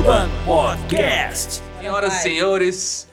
Urban Podcast. Senhoras e senhores,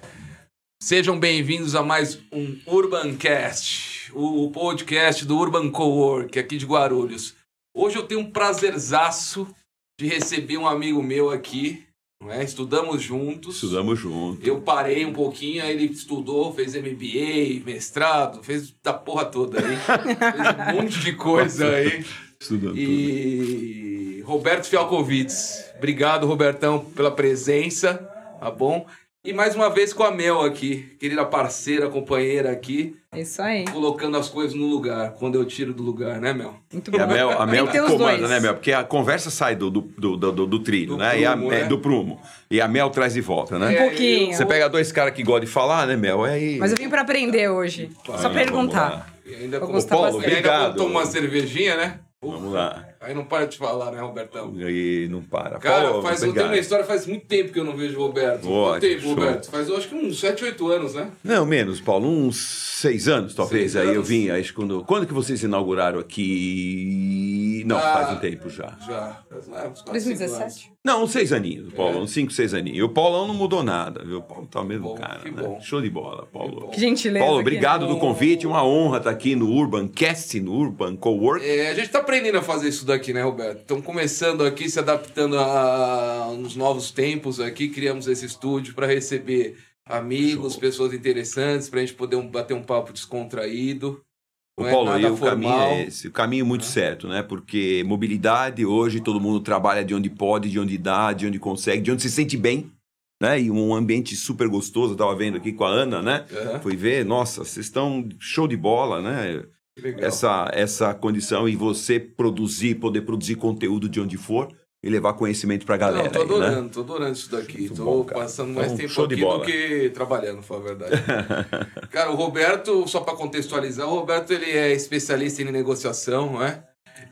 sejam bem-vindos a mais um Urbancast, o podcast do Urban Cowork aqui de Guarulhos. Hoje eu tenho um prazerzaço de receber um amigo meu aqui, não é? Estudamos juntos. Estudamos junto. Eu parei um pouquinho, aí ele estudou, fez MBA, mestrado, fez da porra toda aí. fez um monte de coisa aí. Estudando tudo. E Roberto Fialkovitz. Obrigado, Robertão, pela presença, tá bom? E mais uma vez com a Mel aqui, querida parceira, companheira aqui, É Isso aí. colocando as coisas no lugar, quando eu tiro do lugar, né, Mel? Muito E bom. a Mel, a Mel que comanda, dois. né, Mel? Porque a conversa sai do, do, do, do, do trilho, Do né? e a, prumo, é, né? do prumo. E a Mel traz de volta, né? É, Um pouquinho. Você pega dois caras que gostam de falar, né, Mel? Aí... Mas eu vim pra aprender hoje. Só perguntar. E ainda Vou com- gostar Paulo, bastante. e ainda obrigado. botou uma cervejinha, né? Vamos lá. Aí não para de falar, né, Robertão? E não para. Cara, Paulo, faz, eu tenho uma história, faz muito tempo que eu não vejo o Roberto. Ótimo, tempo, show. Roberto? Faz, eu acho que uns 7, 8 anos, né? Não, menos, Paulo. Uns seis anos, talvez. Seis aí eu anos. vim. Aí, quando, quando que vocês inauguraram aqui? Não, Ah. faz um tempo já. Já. Faz, é, uns quatro, cinco anos. 2017? Não, uns seis aninhos, Paulo. Uns cinco, seis aninhos. E o Paulão não mudou nada, viu? O Paulo tá o mesmo Bom, cara, que né? bom. Show de bola, Paulo. Que. Que gentileza. Paulo, obrigado do convite. Uma honra estar aqui no Urban Cast, no Urban Cowork. É, a gente tá aprendendo a fazer isso daqui, né, Roberto? Estamos começando aqui, se adaptando a, a uns novos tempos aqui. Criamos esse estúdio para receber amigos, pessoas interessantes, para a gente poder um- bater um papo descontraído. Ô, Não é Paulo, nada e o caminho formal. é esse. O caminho muito certo, né? Porque mobilidade, hoje todo mundo trabalha de onde pode, de onde dá, de onde consegue, de onde se sente bem. Né? E um ambiente super gostoso. Eu tava vendo aqui com a Ana, né? Aham, Fui ver, nossa, vocês estão show de bola, né? Legal. Essa, essa condição e você produzir, poder produzir conteúdo de onde for e levar conhecimento pra galera. Não, tô aí, né? adorando, tô adorando isso daqui. Muito tô bom, passando mais Então, tempo aqui do que trabalhando, falar a verdade. Cara, o Roberto, só para contextualizar, o Roberto ele é especialista em negociação, não é?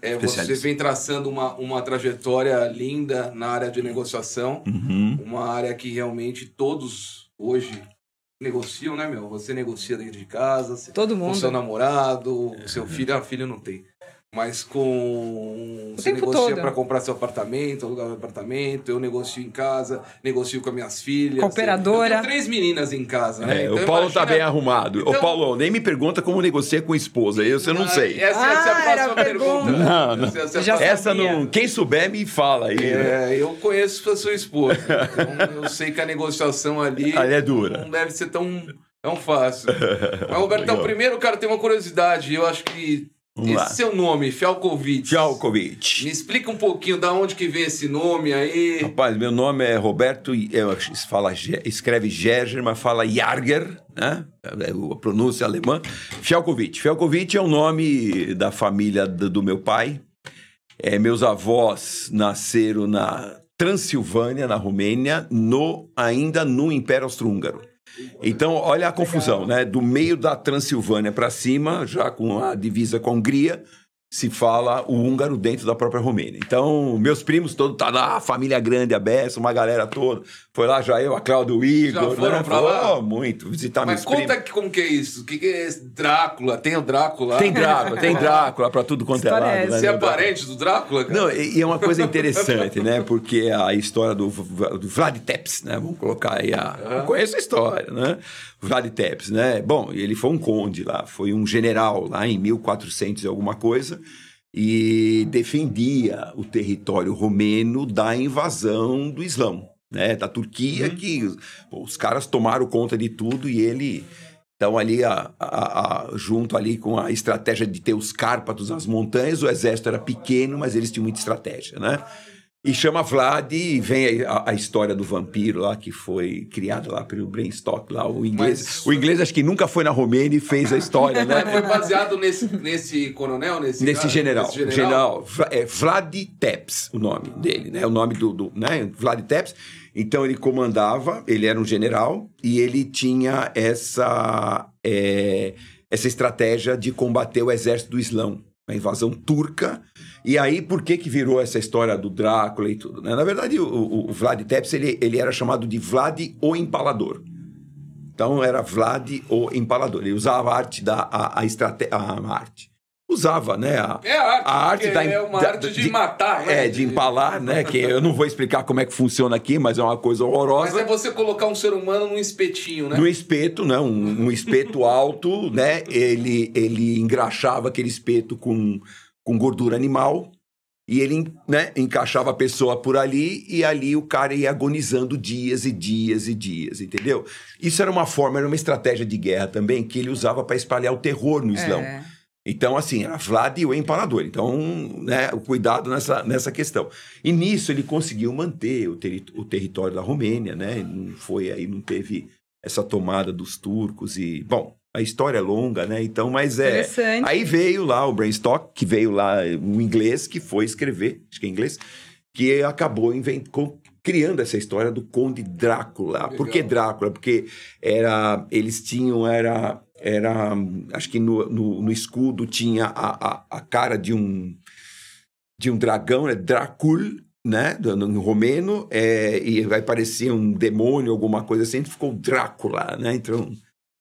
É, você vem traçando uma, uma trajetória linda na área de negociação, Uhum. uma área que realmente todos hoje negociam, né, meu? Você negocia dentro de casa, Todo com mundo. seu namorado, o seu filho, ah, filho não tem. Mas com. Você tempo negocia para comprar seu apartamento, alugar um apartamento. Eu negocio em casa, negocio com as minhas filhas. Cooperadora. Eu tenho três meninas em casa, né? É, Então, o Paulo tá imagina- bem arrumado. Ô, Então- Paulo, nem me pergunta como negocia com esposa. Isso eu não Ah, sei. Essa, essa é Ah, a próxima era a pergunta. pergunta. Não, não. Essa, essa é a Já próxima- Essa não. Quem souber, me fala aí. né? É, eu conheço a sua esposa. Então eu sei que a negociação ali Ali é dura. não deve ser tão, tão fácil. Mas, Robertão, Legal. primeiro, cara, tem uma curiosidade. Eu acho que Vamos esse lá. seu nome, Fialkovitch. Fialkovitch. Me explica um pouquinho da onde que vem esse nome aí. Rapaz, meu nome é Roberto, eu fala, escreve Gerger, mas fala Jarger, né? É A pronúncia alemã. Fialkovitch. Fialkovitch é o nome da família do, do meu pai. É, meus avós nasceram na Transilvânia, na Romênia, no, ainda no Império Austro-Húngaro. Então, olha a confusão, né? Do meio da Transilvânia para cima, já com a divisa com a Hungria, se fala o húngaro dentro da própria Romênia. Então, meus primos todos, tá lá, a família grande, a Bessa, uma galera toda. Foi lá já eu, a Cláudia, o Igor. Já foram né? pra lá? Pô, muito, visitar Mas meus conta primos. que, como que é isso. O que, que é esse Drácula? Tem o Drácula? Tem Drácula, tem Drácula pra tudo quanto é História lado. é né? Você é parente do Drácula? cara? Não, e e é uma coisa interessante, né? Porque a história do, do Vlad Tepes, né? Vamos colocar aí a... Eu conheço a história, né? Vlad Tepes, né? Bom, ele foi um conde lá, foi um general lá em 1400 e alguma coisa e defendia o território romeno da invasão do Islão, né? Da Turquia, que pô, os caras tomaram conta de tudo e ele... Então, ali, a, a- a- junto ali com a estratégia de ter os Cárpatos, as montanhas, o exército era pequeno, mas eles tinham muita estratégia, né? E chama Vlad e vem a, a história do vampiro lá, que foi criada lá pelo Bram Stoker, lá, o inglês. Mas- O inglês acho que nunca foi na Romênia e fez a história, Mas foi né? baseado nesse, nesse coronel? Nesse, Nesse cara? general, Nesse general, Vla- é Vlad Tepes, o nome dele, né? O nome do, do né? Vlad Tepes. Então ele comandava, ele era um general e ele tinha essa é, essa estratégia de combater o exército do Islão, a invasão turca. E aí por que que virou essa história do Drácula e tudo? Né? Na verdade o, o- o Vlad Tepes ele, ele era chamado de Vlad o Empalador. Então era Vlad o Empalador. Ele usava a arte da a, a estrate- a arte. usava, né? A, É arte, a arte da, é uma da- arte de matar, né? É, de empalar, né? Que eu não vou explicar como é que funciona aqui, mas é uma coisa horrorosa. Mas é você colocar um ser humano num espetinho, né? No espeto, né? Um, um espeto alto, né? Ele, ele engraxava aquele espeto com, com gordura animal e ele né, encaixava a pessoa por ali e ali o cara ia agonizando dias e dias e dias, entendeu? Isso era uma forma, era uma estratégia de guerra também que ele usava para espalhar o terror no Islã. É. Então, assim, era Vlad o empalador. Então, né, o cuidado nessa, nessa questão. E nisso ele conseguiu manter o, terri- o território da Romênia, né? Não foi aí, não teve essa tomada dos turcos e... Bom, a história é longa, né? Então, mas é... Interessante. Aí veio lá o Brainstock, que veio lá um inglês que foi escrever, acho que é inglês, que acabou invent... com- criando essa história do Conde Drácula. Legal. Por que Drácula? Porque era, eles tinham, era, era acho que no, no, no escudo tinha a, a, a cara de um, de um dragão, né? Dracul, né? Do- No romeno, é, e vai parecer um demônio, alguma coisa assim, ficou Drácula, né? Então,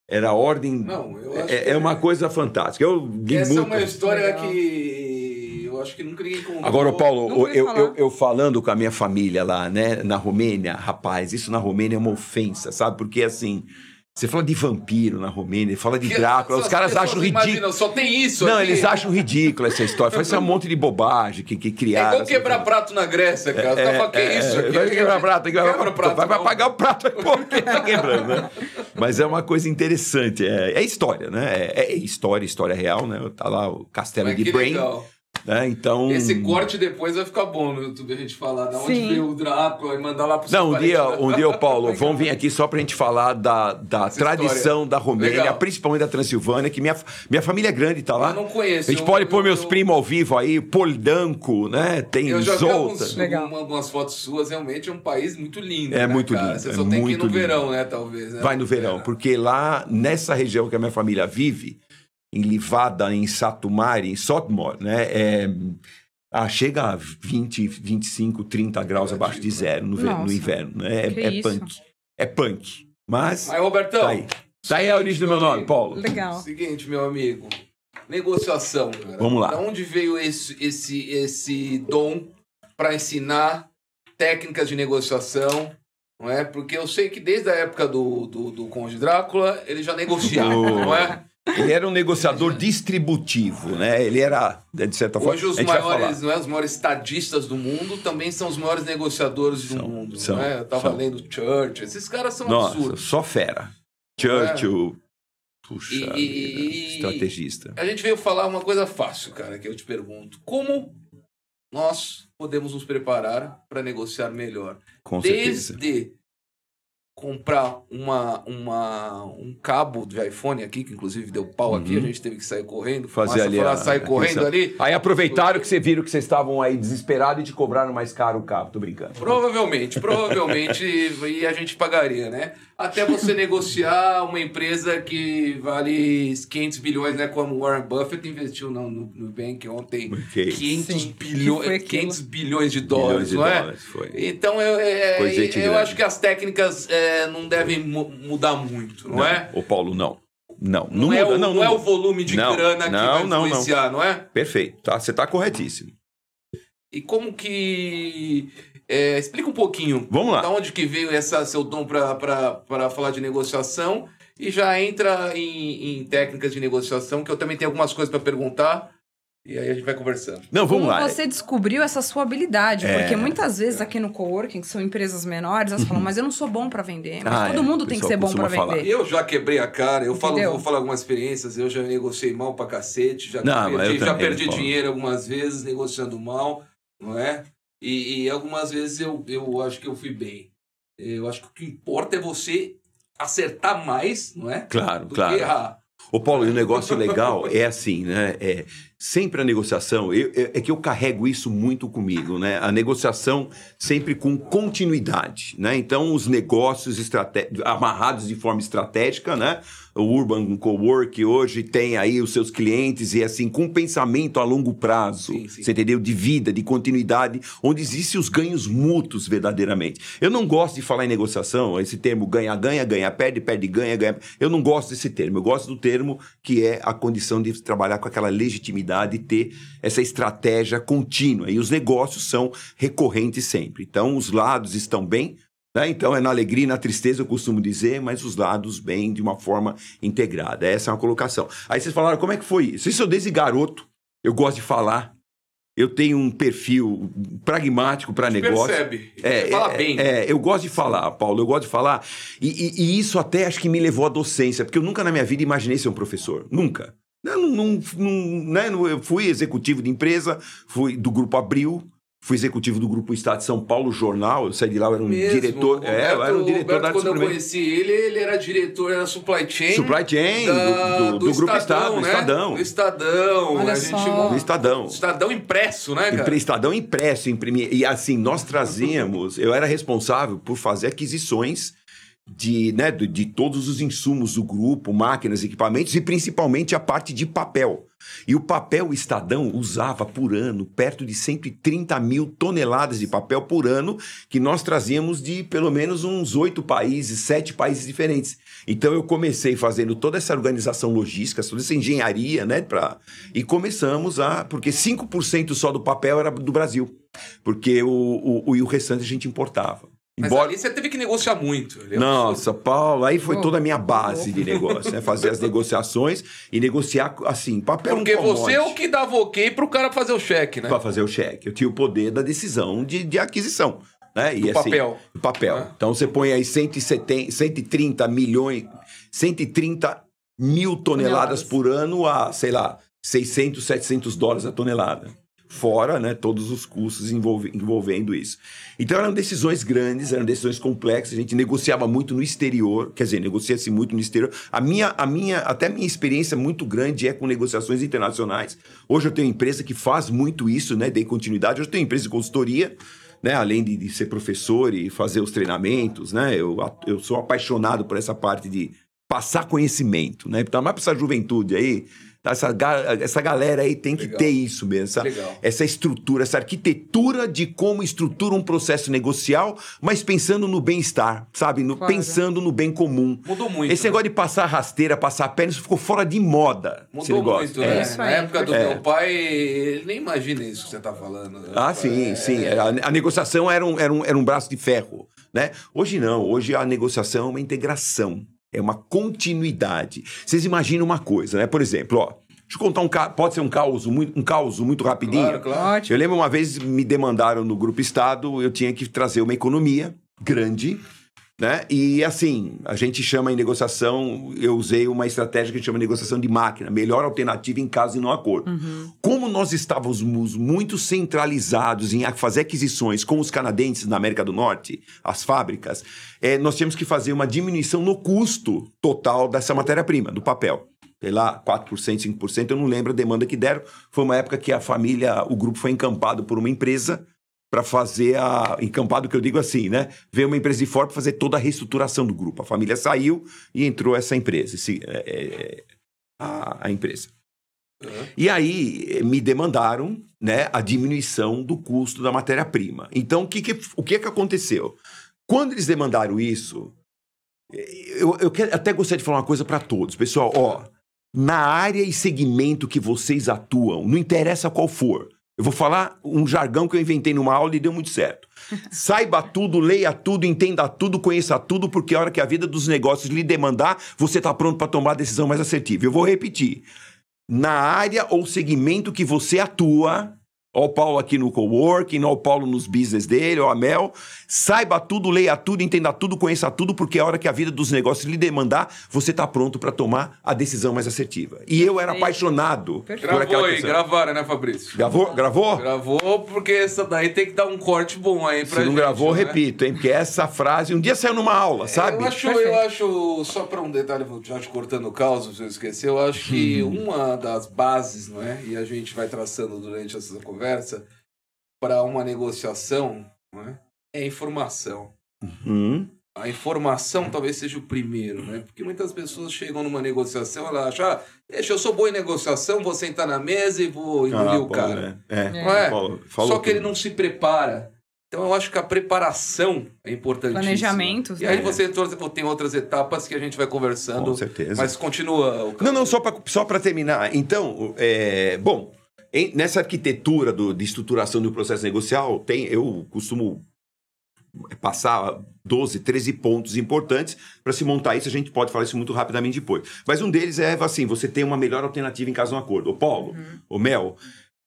era a ordem... Não, eu acho É, que é uma coisa fantástica. Eu li Essa é muito. uma história Legal. que eu acho que nunca ninguém contou. Agora, Paulo, eu, eu, eu falando com a minha família lá, né, na Romênia, rapaz, isso na Romênia é uma ofensa, sabe? Porque assim, você fala de vampiro na Romênia, fala de Drácula, os caras acham ridículo. imaginam, só tem isso Não, aqui. eles acham ridículo essa história. Isso é um monte de bobagem que, que É criaram. igual essa quebrar coisa. prato na Grécia, cara. Caras falam, que é isso aqui? Vai quebrar prato, Quebra quebrar prato, Vai, vai pagar o prato, pô, que tá quebrando, né? Mas é uma coisa interessante. É, é história, né? É, é história, história real, né? Tá lá o castelo Mas de Brain. legal. Né? Então. Esse corte depois vai ficar bom no YouTube a gente falar da onde Sim. veio o Drácula e mandar lá pro Não, um seu dia, um dia, Paulo, vamos vir aqui só pra gente falar da, da Essa tradição história. da Romênia, Legal. principalmente da Transilvânia, que minha, minha família é grande, tá lá. Eu não conheço. A gente eu- pode pôr eu- meus eu- primos ao vivo aí, Poldanco, né? Tem Eu já vi Zolta. alguns, Legal. uma- algumas fotos suas, realmente é um país muito lindo. É né, muito cara? lindo, Você é só tem que ir no lindo. verão, né, talvez. né? Vai no verão, É. porque lá nessa região que a minha família vive, em Livada, em Satumari, em Sotmor, né? É, ah, chega a 20, 25, 30 graus Relativo, abaixo de zero no, no inverno. Né? É, é punk. É punk. Mas Mas, Robertão, tá aí. Tá aí a origem do meu nome, Paulo. Legal. Seguinte, meu amigo. Negociação, cara. Vamos lá. Da onde veio esse, esse, esse dom para ensinar técnicas de negociação? Não é? Porque eu sei que desde a época do, do, do Conde Drácula ele já negociava, Oh. não é? Ele era um negociador distributivo, né? Ele era, de certa forma. Hoje os maiores, não é, os maiores estadistas do mundo também são os maiores negociadores do São, mundo. são, não é? Eu tava são. lendo Church, esses caras são Nossa, absurdos. só fera. Churchill. Puxa, E- vida, e- estrategista. A gente veio falar uma coisa fácil, cara, que eu te pergunto. Como nós podemos nos preparar para negociar melhor? Com certeza. Comprar uma, uma, um cabo de iPhone aqui, que inclusive deu pau aqui, a gente teve que sair correndo. Uhum. Fazer ali falar, a- sair a correndo questão. ali. Aí aproveitaram que você viram que vocês estavam aí desesperados e te cobraram mais caro o cabo. Tô brincando. Provavelmente, provavelmente, e a gente pagaria, né? Até você negociar uma empresa que vale 500 bilhões, né? Como Warren Buffett investiu no, no Nubank ontem. Ok. 500, Sim, bilhões, aquilo? 500 bilhões de Bilhões dólares, de não é? dólares, foi. Então eu, é, eu grande. acho que as técnicas é, não devem mu- mudar muito, não, é? Ô, Paulo, não. Não, Não, não, é, muda, o, não, não é o volume de Não, grana que não, vai não, não. influenciar, não é? Perfeito, tá? Você tá corretíssimo. E como que. é, explica um pouquinho. Vamos lá. Da onde que veio essa seu dom para falar de negociação e já entra em, em técnicas de negociação, que eu também tenho algumas coisas para perguntar. E aí a gente vai conversando. Não, vamos Como lá. você descobriu essa sua habilidade? É. Porque muitas vezes aqui no coworking, que são empresas menores, elas falam, mas eu não sou bom pra vender. Mas Ah, todo é. mundo tem que ser bom falar. vender. Eu já quebrei a cara, eu falo, vou falar algumas experiências, eu já negociei mal pra cacete, já Não, perdi, eu já também, perdi dinheiro algumas vezes negociando mal, não é? E, e algumas vezes eu, eu acho que eu fui bem. Eu acho que o que importa é você acertar mais, não é? Claro, Do claro. que errar. Ô, Paulo, e o negócio legal é assim, né? É, sempre a negociação, eu- eu- é que eu carrego isso muito comigo, né? A negociação sempre com continuidade, né? Então, os negócios amarrados de forma estratégica, né? O Urban Cowork hoje tem aí os seus clientes e assim, com pensamento a longo prazo, Sim, sim. você entendeu? De vida, de continuidade, onde existem os ganhos mútuos verdadeiramente. Eu não gosto de falar em negociação, esse termo ganha, ganha, ganha, perde, perde, ganha, ganha. Eu não gosto desse termo. Eu gosto do termo que é a condição de trabalhar com aquela legitimidade e ter essa estratégia contínua. E os negócios são recorrentes sempre. Então, os lados estão bem, né? Então, é na alegria e na tristeza, eu costumo dizer, mas os lados bem de uma forma integrada. Essa é uma colocação. Aí vocês falaram, como é que foi isso? Isso eu desde garoto, eu gosto de falar. Eu tenho um perfil pragmático para negócio. Percebe. É, Fala é, bem. É, eu gosto de falar, Paulo, eu gosto de falar. E, e- e isso até acho que me levou à docência, porque eu nunca na minha vida imaginei ser um professor. Nunca. Não, não, não- né, eu fui executivo de empresa, fui do Grupo Abril, fui executivo do Grupo Estado de São Paulo, jornal. Eu saí de lá, eu era um Mesmo, diretor. o é, eu era um Roberto- diretor Roberto, da área quando eu conheci ele, ele era diretor da Supply Chain. Supply Chain, da- do, do- do Grupo Estado, do né? Estadão. Do Estadão. Olha a gente só. Do Estadão. Estadão impresso, né, cara? Estadão impresso, imprimir. E assim, nós trazíamos, eu era responsável por fazer aquisições de, né, de, de todos os insumos do grupo, máquinas, equipamentos e principalmente a parte de papel. E o papel Estadão usava por ano perto de 130 mil toneladas de papel por ano, que nós trazíamos de pelo menos uns oito países, sete países diferentes. Então eu comecei fazendo toda essa organização logística, toda essa engenharia, né? Pra... E começamos a. Porque 5% só do papel era do Brasil. Porque o, o, o, o restante a gente importava. Mas Embora- ali você teve que negociar muito. Ali é Nossa, Paulo, aí foi Oh, toda a minha base de negócio, né? Fazer as negociações e negociar, assim, papel Porque um commodity. você é o que dava ok pro cara fazer o cheque, né? Para fazer o cheque. Eu tinha o poder da decisão de, de aquisição. Né? E, Do assim, papel. do papel. Ah. Então você põe aí 170, 130 milhões, 130 mil toneladas, Toneladas. por ano a, sei lá, 600, 700 dólares a tonelada. Fora né, todos os custos envolve- envolvendo isso. Então eram decisões grandes, eram decisões complexas. A gente negociava muito no exterior, quer dizer, negocia-se muito no exterior. A minha, a minha, até a minha experiência muito grande é com negociações internacionais. Hoje eu tenho empresa que faz muito isso, né? Dei continuidade. Hoje eu tenho empresa de consultoria, né? Além de, de ser professor e fazer os treinamentos, né? Eu, eu sou apaixonado por essa parte de passar conhecimento, né? Então, mais para essa juventude aí, essa, ga- essa galera aí tem que Legal. ter isso mesmo, essa, Legal. essa estrutura, essa arquitetura de como estrutura um processo negocial, mas pensando no bem-estar, sabe? No- Claro. Pensando no bem comum. Mudou muito. Esse né? negócio de passar rasteira, passar perna, isso ficou fora de moda. Mudou muito, É. né? Isso Na época do é. meu pai, ele nem imagina isso que você tá falando. Ah, sim, É, sim. A, a negociação era um, era, um, era um braço de ferro, né? Hoje não. Hoje a negociação é uma integração, é uma continuidade. Vocês imaginam uma coisa, né? Por exemplo, ó, deixa eu contar um caso, pode ser um caos muito, um caos muito rapidinho. Claro, claro. Eu lembro uma vez me demandaram no Grupo Estado, eu tinha que trazer uma economia grande, né? E assim, a gente chama em negociação, eu usei uma estratégia que a gente chama de negociação de máquina, melhor alternativa em caso de não acordo. Como nós estávamos muito centralizados em fazer aquisições com os canadenses na América do Norte, as fábricas, eh, nós tínhamos que fazer uma diminuição no custo total dessa matéria-prima, do papel sei lá, 4%, 5%, eu não lembro a demanda que deram. Foi uma época que a família, o grupo foi encampado por uma empresa para fazer a. Encampado que eu digo assim, né? Veio uma empresa de fora para fazer toda a reestruturação do grupo. A família saiu e entrou essa empresa, esse, é, é, a, a empresa. Uhum. E aí eh, me demandaram né, a diminuição do custo da matéria-prima. Então, o que, que, o que, que aconteceu? Quando eles demandaram isso, eh, eu, eu quero- até gostaria de falar uma coisa para todos. Pessoal, ó, na área e segmento que vocês atuam, não interessa qual for. Eu vou falar um jargão que eu inventei numa aula e deu muito certo. Saiba tudo, leia tudo, entenda tudo, conheça tudo, porque a hora que a vida dos negócios lhe demandar, você está pronto para tomar a decisão mais assertiva. Eu vou repetir. Na área ou segmento que você atua, ó o Paulo aqui no coworking, ó o Paulo nos business dele, ó a Mel, saiba tudo, leia tudo, entenda tudo, conheça tudo, porque a hora que a vida dos negócios lhe demandar, você está pronto para tomar a decisão mais assertiva. E eu era Perfeito. apaixonado por aquela Gravou aí, questão. gravaram, né, Fabrício? Gravou? Gravou? Gravou, porque essa daí tem que dar um corte bom aí pra Se não gente, gravou, né? repito, hein? Porque essa frase um dia saiu numa aula, sabe? Eu acho, eu acho, só para um detalhe, vou já te cortando o caos, se você esquecer, eu acho que Uhum. uma das bases, não é? E a gente vai traçando durante essa conversa, para uma negociação, não é? É informação. Hum, a informação talvez seja o primeiro, né? Porque muitas pessoas chegam numa negociação, ela acha, ah, deixa, eu sou boa em negociação, vou sentar na mesa e vou engolir Ah, o Paulo, cara. É, é. Não é? Paulo, falou Só que ele não se prepara. Então eu acho que a preparação é importantíssima. Planejamento, E aí né? você tem outras etapas que a gente vai conversando. Com certeza. Mas continua. o- Não, não, só para só pra terminar. Então, é, bom, em- nessa arquitetura do- de estruturação do processo negocial, tem, eu costumo passar 12, 13 pontos importantes para se montar isso. A gente pode falar isso muito rapidamente depois. Mas um deles é assim: você tem uma melhor alternativa em caso de um acordo. Ô, Paulo, ô, Mel,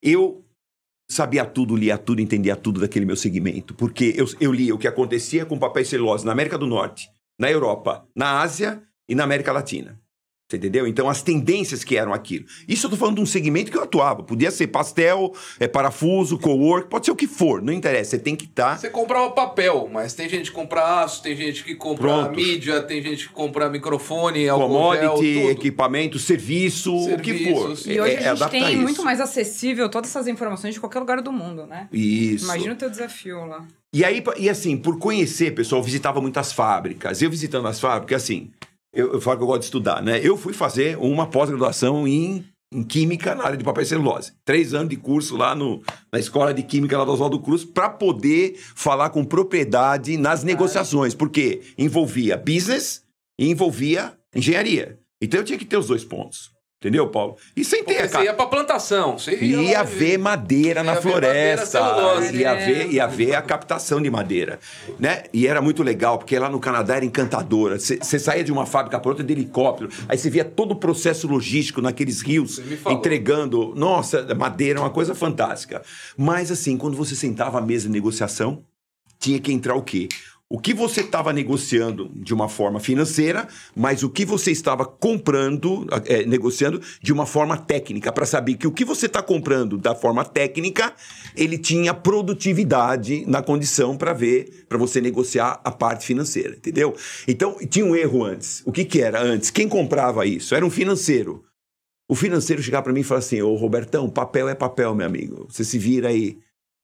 eu sabia tudo, lia tudo, entendia tudo daquele meu segmento, porque eu, eu lia o que acontecia com papel e celulose na América do Norte, na Europa, na Ásia e na América Latina. Você entendeu? Então, as tendências que eram aquilo. Isso eu tô falando de um segmento que eu atuava. Podia ser pastel, é, parafuso, co-work, pode ser o que for, não interessa. Você tem que tá estar. Você comprava papel, mas tem gente que compra aço, tem gente que compra Pronto. mídia, tem gente que compra microfone, gel, Commodity, tudo. equipamento, serviço, o que for. E hoje É- é a gente tem isso. muito mais acessível todas essas informações de qualquer lugar do mundo, né? Isso. Imagina o teu desafio lá. E aí, e assim, por conhecer, pessoal, eu visitava muitas fábricas. Eu visitando as fábricas, assim, eu, eu falo que eu gosto de estudar, né? Eu fui fazer uma pós-graduação em, em Química na área de papel e celulose. Três anos de curso lá no, na Escola de Química lá do Oswaldo Cruz para poder falar com propriedade nas negociações, porque envolvia business e envolvia engenharia. Então eu tinha que ter os dois pontos. Entendeu, Paulo? E sem ter Porque a você ia pra plantação. Você ia, Ia ver madeira na Ia madeira, floresta. celulose. ia, É. ver, ia ver a captação de madeira. Né? E era muito legal, porque lá no Canadá era encantadora. Você saía de uma fábrica para outra de helicóptero, aí você via todo o processo logístico naqueles rios, entregando. Nossa, madeira é uma coisa fantástica. Mas assim, quando você sentava à mesa de negociação, tinha que entrar o quê? O que você estava negociando de uma forma financeira, mas o que você estava comprando, eh, negociando de uma forma técnica, para saber que o que você está comprando da forma técnica, ele tinha produtividade na condição para ver, para você negociar a parte financeira, entendeu? Então, tinha um erro antes. O que, que era antes? Quem comprava isso? Era um financeiro. O financeiro chegava para mim e falava assim: Ô Robertão, papel é papel, meu amigo. Você se vira aí.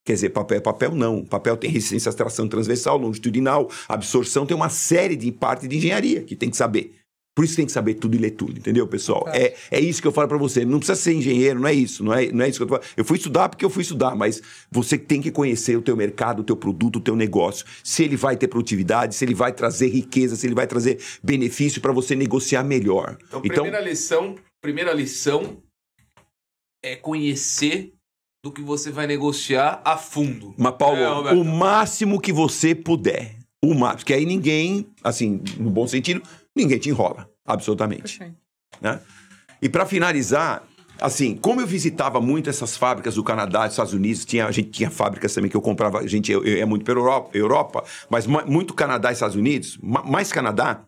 Quer dizer, papel é papel? Não. Papel tem resistência à tração transversal, longitudinal, absorção, tem uma série de parte de engenharia que tem que saber. Por isso tem que saber tudo e ler tudo, entendeu, pessoal? É, é isso que eu falo para você. Não precisa ser engenheiro, não é isso, não é, não é isso que eu tô falando. Eu fui estudar porque eu fui estudar, mas você tem que conhecer o teu mercado, o teu produto, o teu negócio. Se ele vai ter produtividade, se ele vai trazer riqueza, se ele vai trazer benefício para você negociar melhor. Então, primeira lição, primeira lição é conhecer do que você vai negociar a fundo. Mas, Paulo, É, o máximo que você puder. O máximo. Porque aí ninguém, assim, no bom sentido, ninguém te enrola. Absolutamente. Né? E para finalizar, assim, como eu visitava muito essas fábricas do Canadá, dos Estados Unidos, tinha, a gente tinha fábricas também que eu comprava, a gente ia muito pela Europa, Europa mas ma- muito Canadá e Estados Unidos, ma- mais Canadá.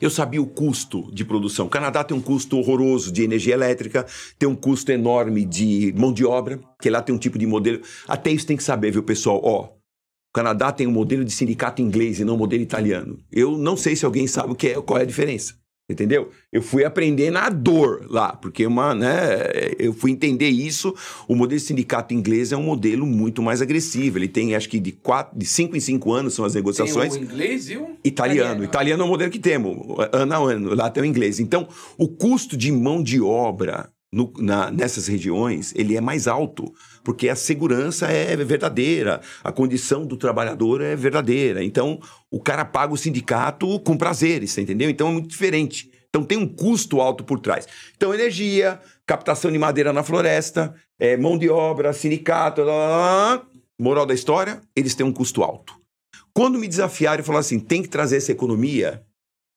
Eu sabia o custo de produção. O Canadá tem um custo horroroso de energia elétrica, tem um custo enorme de mão de obra, que lá tem um tipo de modelo. Até isso tem que saber, viu, pessoal? Ó, o Canadá tem um modelo de sindicato inglês e não um modelo italiano. Eu não sei se alguém sabe o que é, qual é a diferença. Entendeu? Eu fui aprender na dor lá, porque uma, né, eu fui entender isso. O modelo de sindicato inglês é um modelo muito mais agressivo. Ele tem, acho que de quatro, de cinco em cinco anos são as Tem negociações. o inglês e o... Italiano. Italiano é o modelo que temos, ano a ano. Lá tem o inglês. Então, o custo de mão de obra no- na- nessas regiões, ele é mais alto, porque a segurança é verdadeira, a condição do trabalhador é verdadeira. Então, o cara paga o sindicato com prazeres, entendeu? Então, é muito diferente. Então, tem um custo alto por trás. Então, energia, captação de madeira na floresta, eh, mão de obra, sindicato, moral da história, eles têm um custo alto. Quando me desafiaram e falaram assim, tem que trazer essa economia,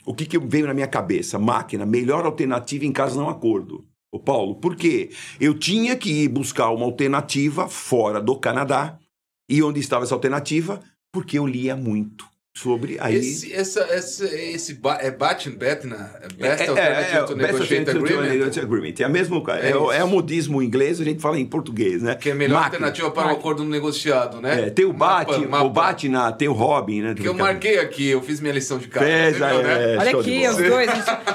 o que, que veio na minha cabeça? Máquina, melhor alternativa em caso não acordo. Ô Paulo, por quê? Eu tinha que ir buscar uma alternativa fora do Canadá. E onde estava essa alternativa? Porque eu lia muito sobre aí... Esse, essa, essa, esse ba é Batin Betna? É Best É, é, Alternative é, to Best Negotiate Agreement? É, mesmo, é, É é, o- é o modismo inglês, a gente fala em português, né? Que é a melhor Máquina. alternativa para o Máquina. acordo negociado, né? É, tem o mapa. o Bate na, tem o Robin, né? Que eu marquei aqui, eu fiz minha lição de casa. Né? é, Olha aqui, os dois.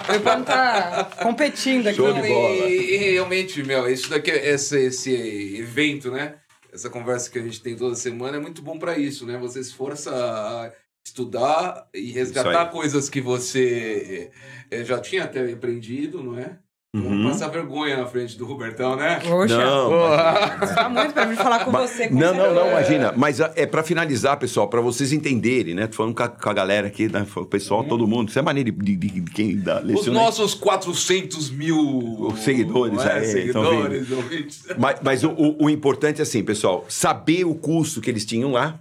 O Ivan tá competindo aqui. Show de bola. E, e realmente, meu, isso daqui, esse, esse evento, né? Essa conversa que a gente tem toda semana é muito bom pra isso, né? Você esforça a estudar e resgatar aí. coisas que você eh, já tinha até aprendido, não é? Não Uhum. passar vergonha na frente do Robertão, né? Poxa, Não, tá muito pra vir falar com você. com Não, não, não, imagina. Mas ah, é pra finalizar, pessoal, pra vocês entenderem, né? Tô falando com a, com a galera aqui, né? O pessoal, todo mundo. Isso é maneira de, de- de quem dá Os leciona. nossos 400 mil Os seguidores, é? é, tão seguidores, ouvintes. Mas, mas o, o- o importante é assim, pessoal, saber o custo que eles tinham lá.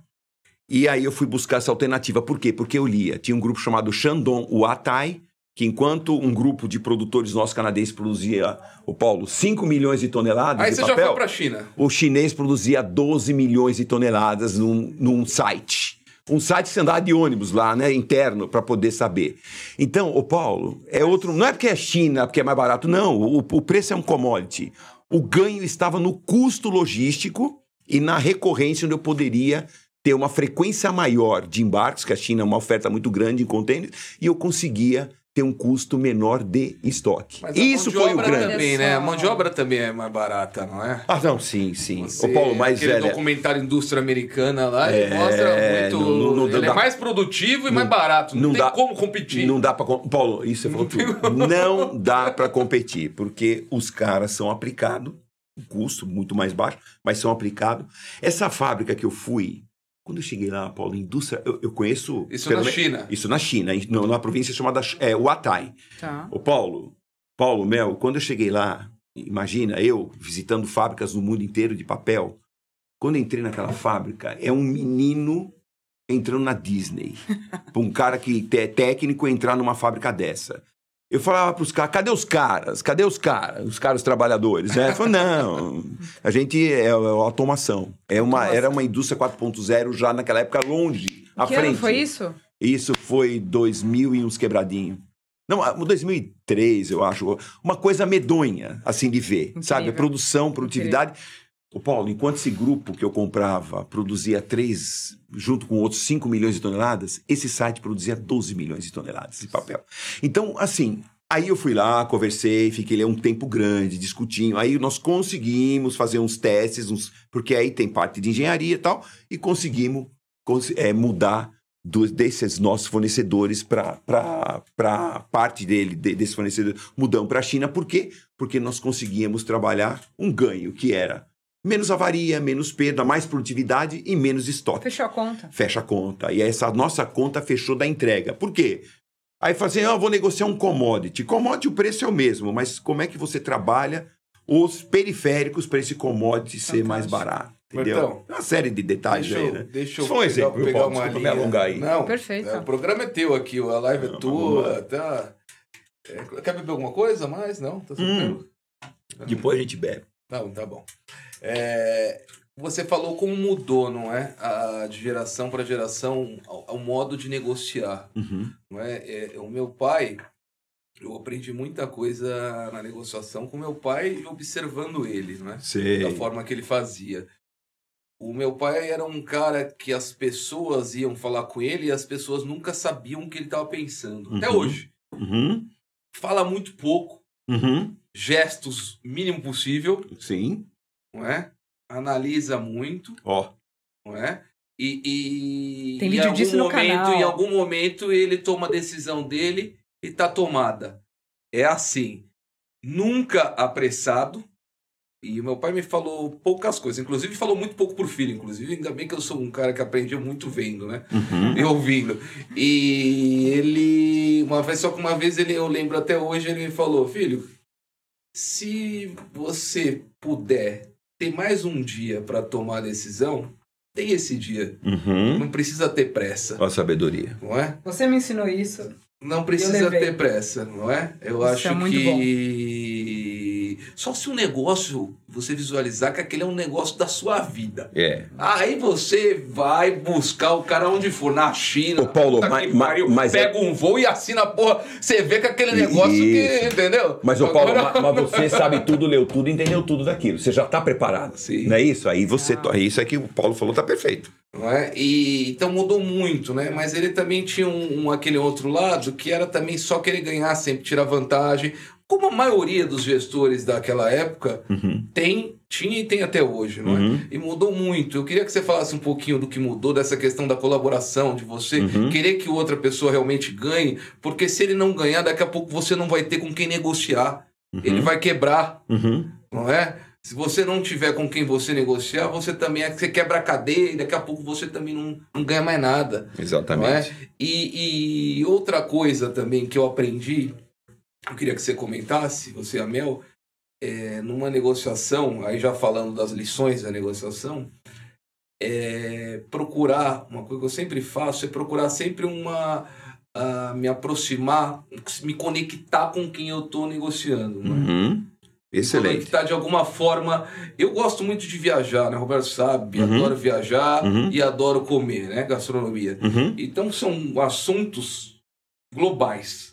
E aí eu fui buscar essa alternativa. Por quê? Porque eu lia. Tinha um grupo chamado Shandong Watai, que enquanto um grupo de produtores nossos canadenses produzia, o Paulo, 5 milhões de toneladas Aí de você já papel, foi pra China. o chinês produzia 12 milhões de toneladas num, num site. Um site que você andava de ônibus lá, né, interno, para poder saber. Então, o Paulo, é outro. Não é porque é China, porque é mais barato, não. O, o preço é um commodity. O ganho estava no custo logístico e na recorrência, onde eu poderia ter uma frequência maior de embarques, que a China é uma oferta muito grande em contêineres, e eu conseguia ter um custo menor de estoque. Mas a Isso foi o grande. também, né? A mão de obra também é mais barata, não é? Ah, não, sim, sim. Você- Ô, Paulo, mas aquele velho, documentário Indústria Americana lá, É, mostra muito. não- não- não ele dá- é mais produtivo e mais barato. Não, não tem dá- como competir. Não dá para Paulo, isso você falou tudo. Não dá para competir, porque os caras são aplicados, o custo muito mais baixo, mas são aplicados. Essa fábrica que eu fui, quando eu cheguei lá, Paulo, indústria, eu, eu conheço. Isso pelo na me- China. Isso na China, em- numa província chamada é, Watai. Tá. Ô Paulo, Paulo Mel, quando eu cheguei lá, imagina eu visitando fábricas no mundo inteiro de papel. Quando eu entrei naquela fábrica, é um menino entrando na Disney. Pra um cara que é técnico entrar numa fábrica dessa. Eu falava pros caras, cadê os caras? Cadê os caras? Os caras trabalhadores, né? Falou, não, a gente é, é automação. É uma, era uma indústria 4.0 já naquela época longe, à que frente. ano foi isso? Isso foi 2000 e uns quebradinho. Não, ah, 2003, eu acho. Uma coisa medonha, assim, de ver. Incrível. Sabe? Produção, produtividade. O Paulo, enquanto esse grupo que eu comprava produzia 3, junto com outros 5 milhões de toneladas, esse site produzia 12 milhões de toneladas de papel. Então, assim, aí eu fui lá, conversei, fiquei ali um tempo grande, discutindo. Aí nós conseguimos fazer uns testes, uns, porque aí tem parte de engenharia e tal, e conseguimos cons- é, mudar dos, desses nossos fornecedores para parte dele, de, desse fornecedor, mudamos para a China. Por quê? Porque nós conseguíamos trabalhar um ganho, que era menos avaria, menos perda, mais produtividade e menos estoque. Fechou a conta. Fecha a conta. E essa nossa conta fechou da entrega. Por quê? Aí fala assim, ah, eu vou negociar um commodity. Commodity, o preço é o mesmo, mas como é que você trabalha os periféricos para esse commodity ser mais barato? Entendeu? Bertão, uma série de detalhes Deixa aí, né? deixa eu foi um pegar, exemplo, pegar Paulo? uma Desculpa me linha. alongar aí. Não, Perfeito. é, o programa é teu aqui, a live é Não, tua. Tá... É, quer beber alguma coisa a mais? Não? Tá Hum. Depois a gente bebe. Não, tá bom. É, você falou como mudou, não é? A, de geração para geração, o, modo de negociar. Uhum. Não é? É, o meu pai, eu aprendi muita coisa na negociação com meu pai observando ele, não é? Sei. da forma que ele fazia. O meu pai era um cara que as pessoas iam falar com ele e as pessoas nunca sabiam o que ele estava pensando. Até Uhum. hoje. Uhum. Fala muito pouco, Uhum. gestos mínimo possível, Sim. Não é? Analisa muito, Ó. não é? E, e Tem em vídeo algum disso no momento, canal. em algum momento ele toma a decisão dele e tá tomada. É assim, nunca apressado. E o meu pai me falou poucas coisas, inclusive falou muito pouco por filho, inclusive ainda bem que eu sou um cara que aprendeu muito vendo, né? Uhum. E ouvindo. E ele, uma vez só que uma vez ele, eu lembro até hoje, ele me falou, filho, se você puder ter mais um dia para tomar a decisão, tem esse dia. Uhum. Não precisa ter pressa, Ó a sabedoria. não é? Você me ensinou isso. Não precisa ter pressa, não é? Eu Isso acho é muito que só se o negócio você visualizar que aquele é um negócio da sua vida. É. Aí você vai buscar o cara onde for, na China. Ô, Paulo, puta mas- que pariu, mas é- pega um voo e assina a porra. Você vê que aquele negócio que. Isso. Entendeu? Mas, ô Paulo, Agora- ma- mas, você sabe tudo, leu tudo, entendeu tudo daquilo. Você já está preparado. Sim. Não é isso? Aí você. to- Isso é que o Paulo falou, tá perfeito. Não é? E, então mudou muito, né? Mas ele também tinha um, um- aquele outro lado que era também só querer ganhar, sempre tirar vantagem. Como a maioria dos gestores daquela época Uhum. tem, tinha e tem até hoje, não Uhum. é? E mudou muito. Eu queria que você falasse um pouquinho do que mudou, dessa questão da colaboração, de você Uhum. querer que outra pessoa realmente ganhe, porque se ele não ganhar, daqui a pouco você não vai ter com quem negociar. Ele vai quebrar, Uhum. não é? Se você não tiver com quem você negociar, você também é você quebra a cadeia e daqui a pouco você também não, não ganha mais nada. É? Exatamente. E, e outra coisa também que eu aprendi, eu queria que você comentasse, você e a Mel, é, numa negociação, aí já falando das lições da negociação, é procurar, uma coisa que eu sempre faço, é procurar sempre uma. ah, me aproximar, me conectar com quem eu estou negociando. não é? Uhum. Excelente. Conectar de alguma forma. Eu gosto muito de viajar, né? Roberto sabe, Uhum. adoro viajar Uhum. e adoro comer, né? Gastronomia. Uhum. Então são assuntos globais.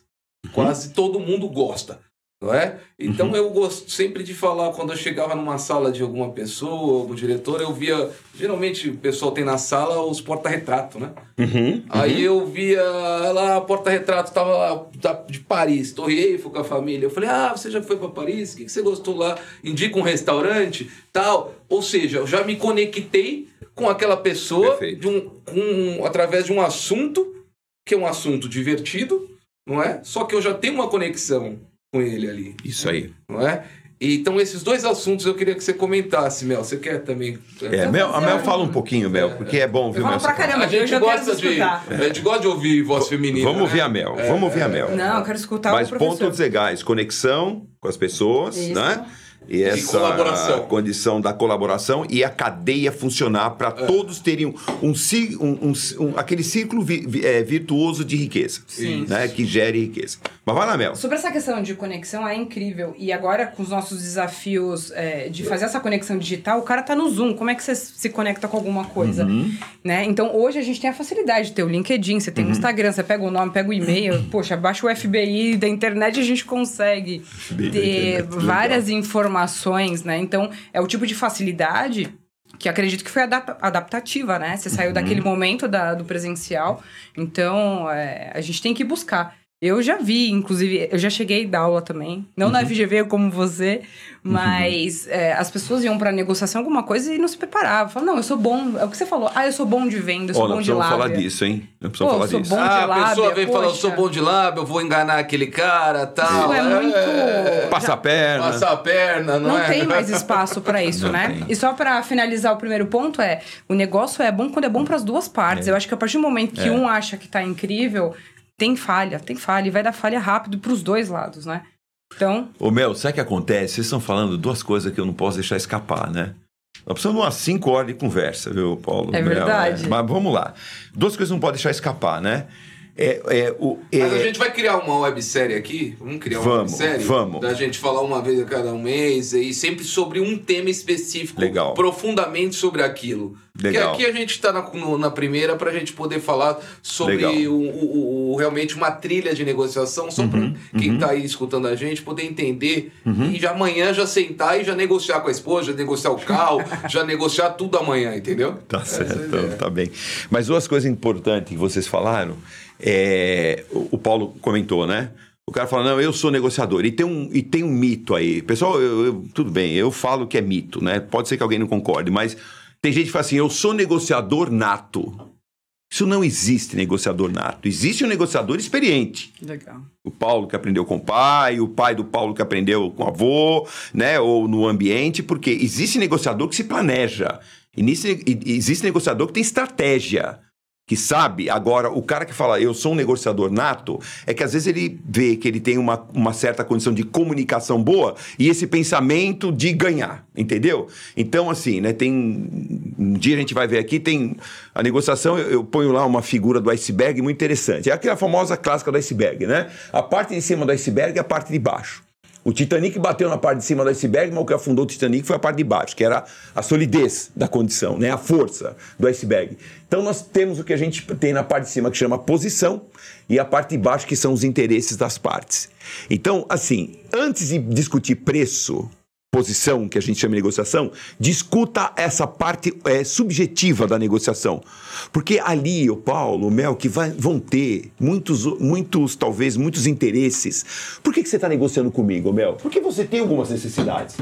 Quase todo mundo gosta, não é? Então Uhum. eu gosto sempre de falar quando eu chegava numa sala de alguma pessoa, algum diretor, eu via, geralmente o pessoal tem na sala os porta-retrato, né? Uhum. Aí eu via lá, porta-retrato, tava lá da- de Paris, Torre Eiffel com a família. Eu falei, ah, você já foi para Paris? O que, que você gostou lá? Indica um restaurante, tal. Ou seja, eu já me conectei com aquela pessoa de um, com, através de um assunto, que é um assunto divertido, não é? Só que eu já tenho uma conexão com ele ali, Isso aí. não é? Então, esses dois assuntos eu queria que você comentasse, Mel. Você quer também? É, Mel, a Mel fala um pouquinho, Mel, porque é bom, falo Mel? pra caramba, A gente gosta de, a gente gosta de ouvir voz feminina. Vamos né? ouvir a Mel, vamos ouvir a Mel. Não, eu quero escutar Mas o professor. pontos legais, conexão com as pessoas, Isso. né? E essa condição da colaboração e a cadeia funcionar para É. todos terem um, um, um- um- um- aquele círculo vi- vi- é, virtuoso de riqueza, Sim. né? Que gere riqueza. Mas vai lá, Mel. Sobre essa questão de conexão é incrível. E agora, com os nossos desafios é, de fazer essa conexão digital, o cara tá no Zoom. Como é que você se conecta com alguma coisa? Uhum. Né? Então, hoje a gente tem a facilidade de ter o LinkedIn, você tem Uhum. o Instagram, você pega o nome, pega o e-mail, poxa, baixa o FBI da internet e a gente consegue ter várias informações, né? Então, é o tipo de facilidade que acredito que foi adap- adaptativa, né? Você Uhum. saiu daquele momento da- do presencial, então é, a gente tem que buscar. Eu já vi, inclusive, eu já cheguei a dar aula também, não Uhum. na FGV como você, mas é, as pessoas iam pra negociação alguma coisa e não se preparavam. Falavam, não, eu sou bom, é o que você falou, ah, eu sou bom de venda, eu sou nós bom de lábia. falar disso, hein? Nós Pô, precisamos falar disso. Ah, a pessoa lábia, vem falando, eu sou bom de lábio, eu vou enganar aquele cara, tal. Isso é muito- Passa a perna. Passar a perna, não, Não é? tem mais espaço pra isso, Não né? tem. E só pra finalizar o primeiro ponto é, o negócio é bom quando é bom pras duas partes. Eu acho que a partir do momento que É. um acha que tá incrível, tem falha, tem falha e vai dar falha rápido pros dois lados, né? Então, Ô Mel, sabe o que acontece? Vocês estão falando duas coisas que eu não posso deixar escapar, né? Nós precisamos de umas cinco horas de conversa, viu, Paulo? É Mel? verdade. Mas vamos lá. Duas coisas que não pode deixar escapar, né? É, é, o, é, Mas a gente vai criar uma websérie aqui. Vamos criar uma Vamos, websérie? vamos. Da gente falar uma vez a cada um mês e sempre sobre um tema específico. Legal. Profundamente sobre aquilo. Legal. Porque aqui a gente está na, na primeira pra gente poder falar sobre o, o- o- realmente uma trilha de negociação, só Uhum, pra quem tá aí escutando a gente poder entender e já amanhã já sentar e já negociar com a esposa, já negociar o carro, já negociar tudo amanhã, entendeu? Tá é a certo, tá bem. Mas duas coisas importantes que vocês falaram, é, o, Paulo comentou, né? O cara fala, não, eu sou negociador. E tem um, e tem um mito aí. Pessoal, eu- eu- tudo bem, eu falo que é mito, né? Pode ser que alguém não concorde, mas tem gente que fala assim, eu sou negociador nato. Isso não existe negociador nato. Existe um negociador experiente. legal. O Paulo que aprendeu com o pai, o pai do Paulo que aprendeu com o avô, né? Ou no ambiente, porque existe negociador que se planeja. Nisso- e existe negociador que tem estratégia. Que sabe, agora, o cara que fala, eu sou um negociador nato, é que às vezes ele vê que ele tem uma, uma certa condição de comunicação boa e esse pensamento de ganhar, entendeu? Então, assim, né, tem. Um dia a gente vai ver aqui, tem. A negociação, eu, eu ponho lá uma figura do iceberg muito interessante. É aquela famosa clássica do iceberg, né? A parte de cima do iceberg é a parte de baixo. O Titanic bateu na parte de cima do iceberg, mas o que afundou o Titanic foi a parte de baixo, que era a solidez da condição, né? a força do iceberg. Então nós temos o que a gente tem na parte de cima que chama posição e a parte de baixo que são os interesses das partes. Então, assim, antes de discutir preço, proposição, que a gente chama de negociação, discuta essa parte é, subjetiva da negociação. Porque ali, o Paulo, o Mel, que vai, vão ter muitos, muitos, talvez, muitos interesses. Por que, que você está negociando comigo, Mel? Porque você tem algumas necessidades.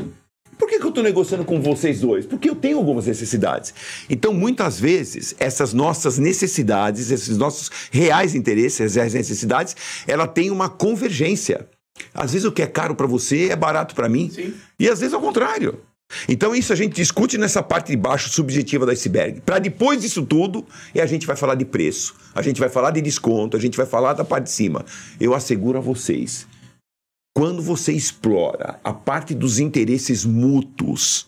Por que, que eu estou negociando com vocês dois? Porque eu tenho algumas necessidades. Então, muitas vezes, essas nossas necessidades, esses nossos reais interesses, reais necessidades, ela tem uma convergência. Às vezes o que é caro para você é barato para mim. Sim. E às vezes ao contrário. Então isso a gente discute nessa parte de baixo subjetiva do iceberg. Para depois disso tudo, e a gente vai falar de preço, a gente vai falar de desconto, a gente vai falar da parte de cima. Eu asseguro a vocês, quando você explora a parte dos interesses mútuos,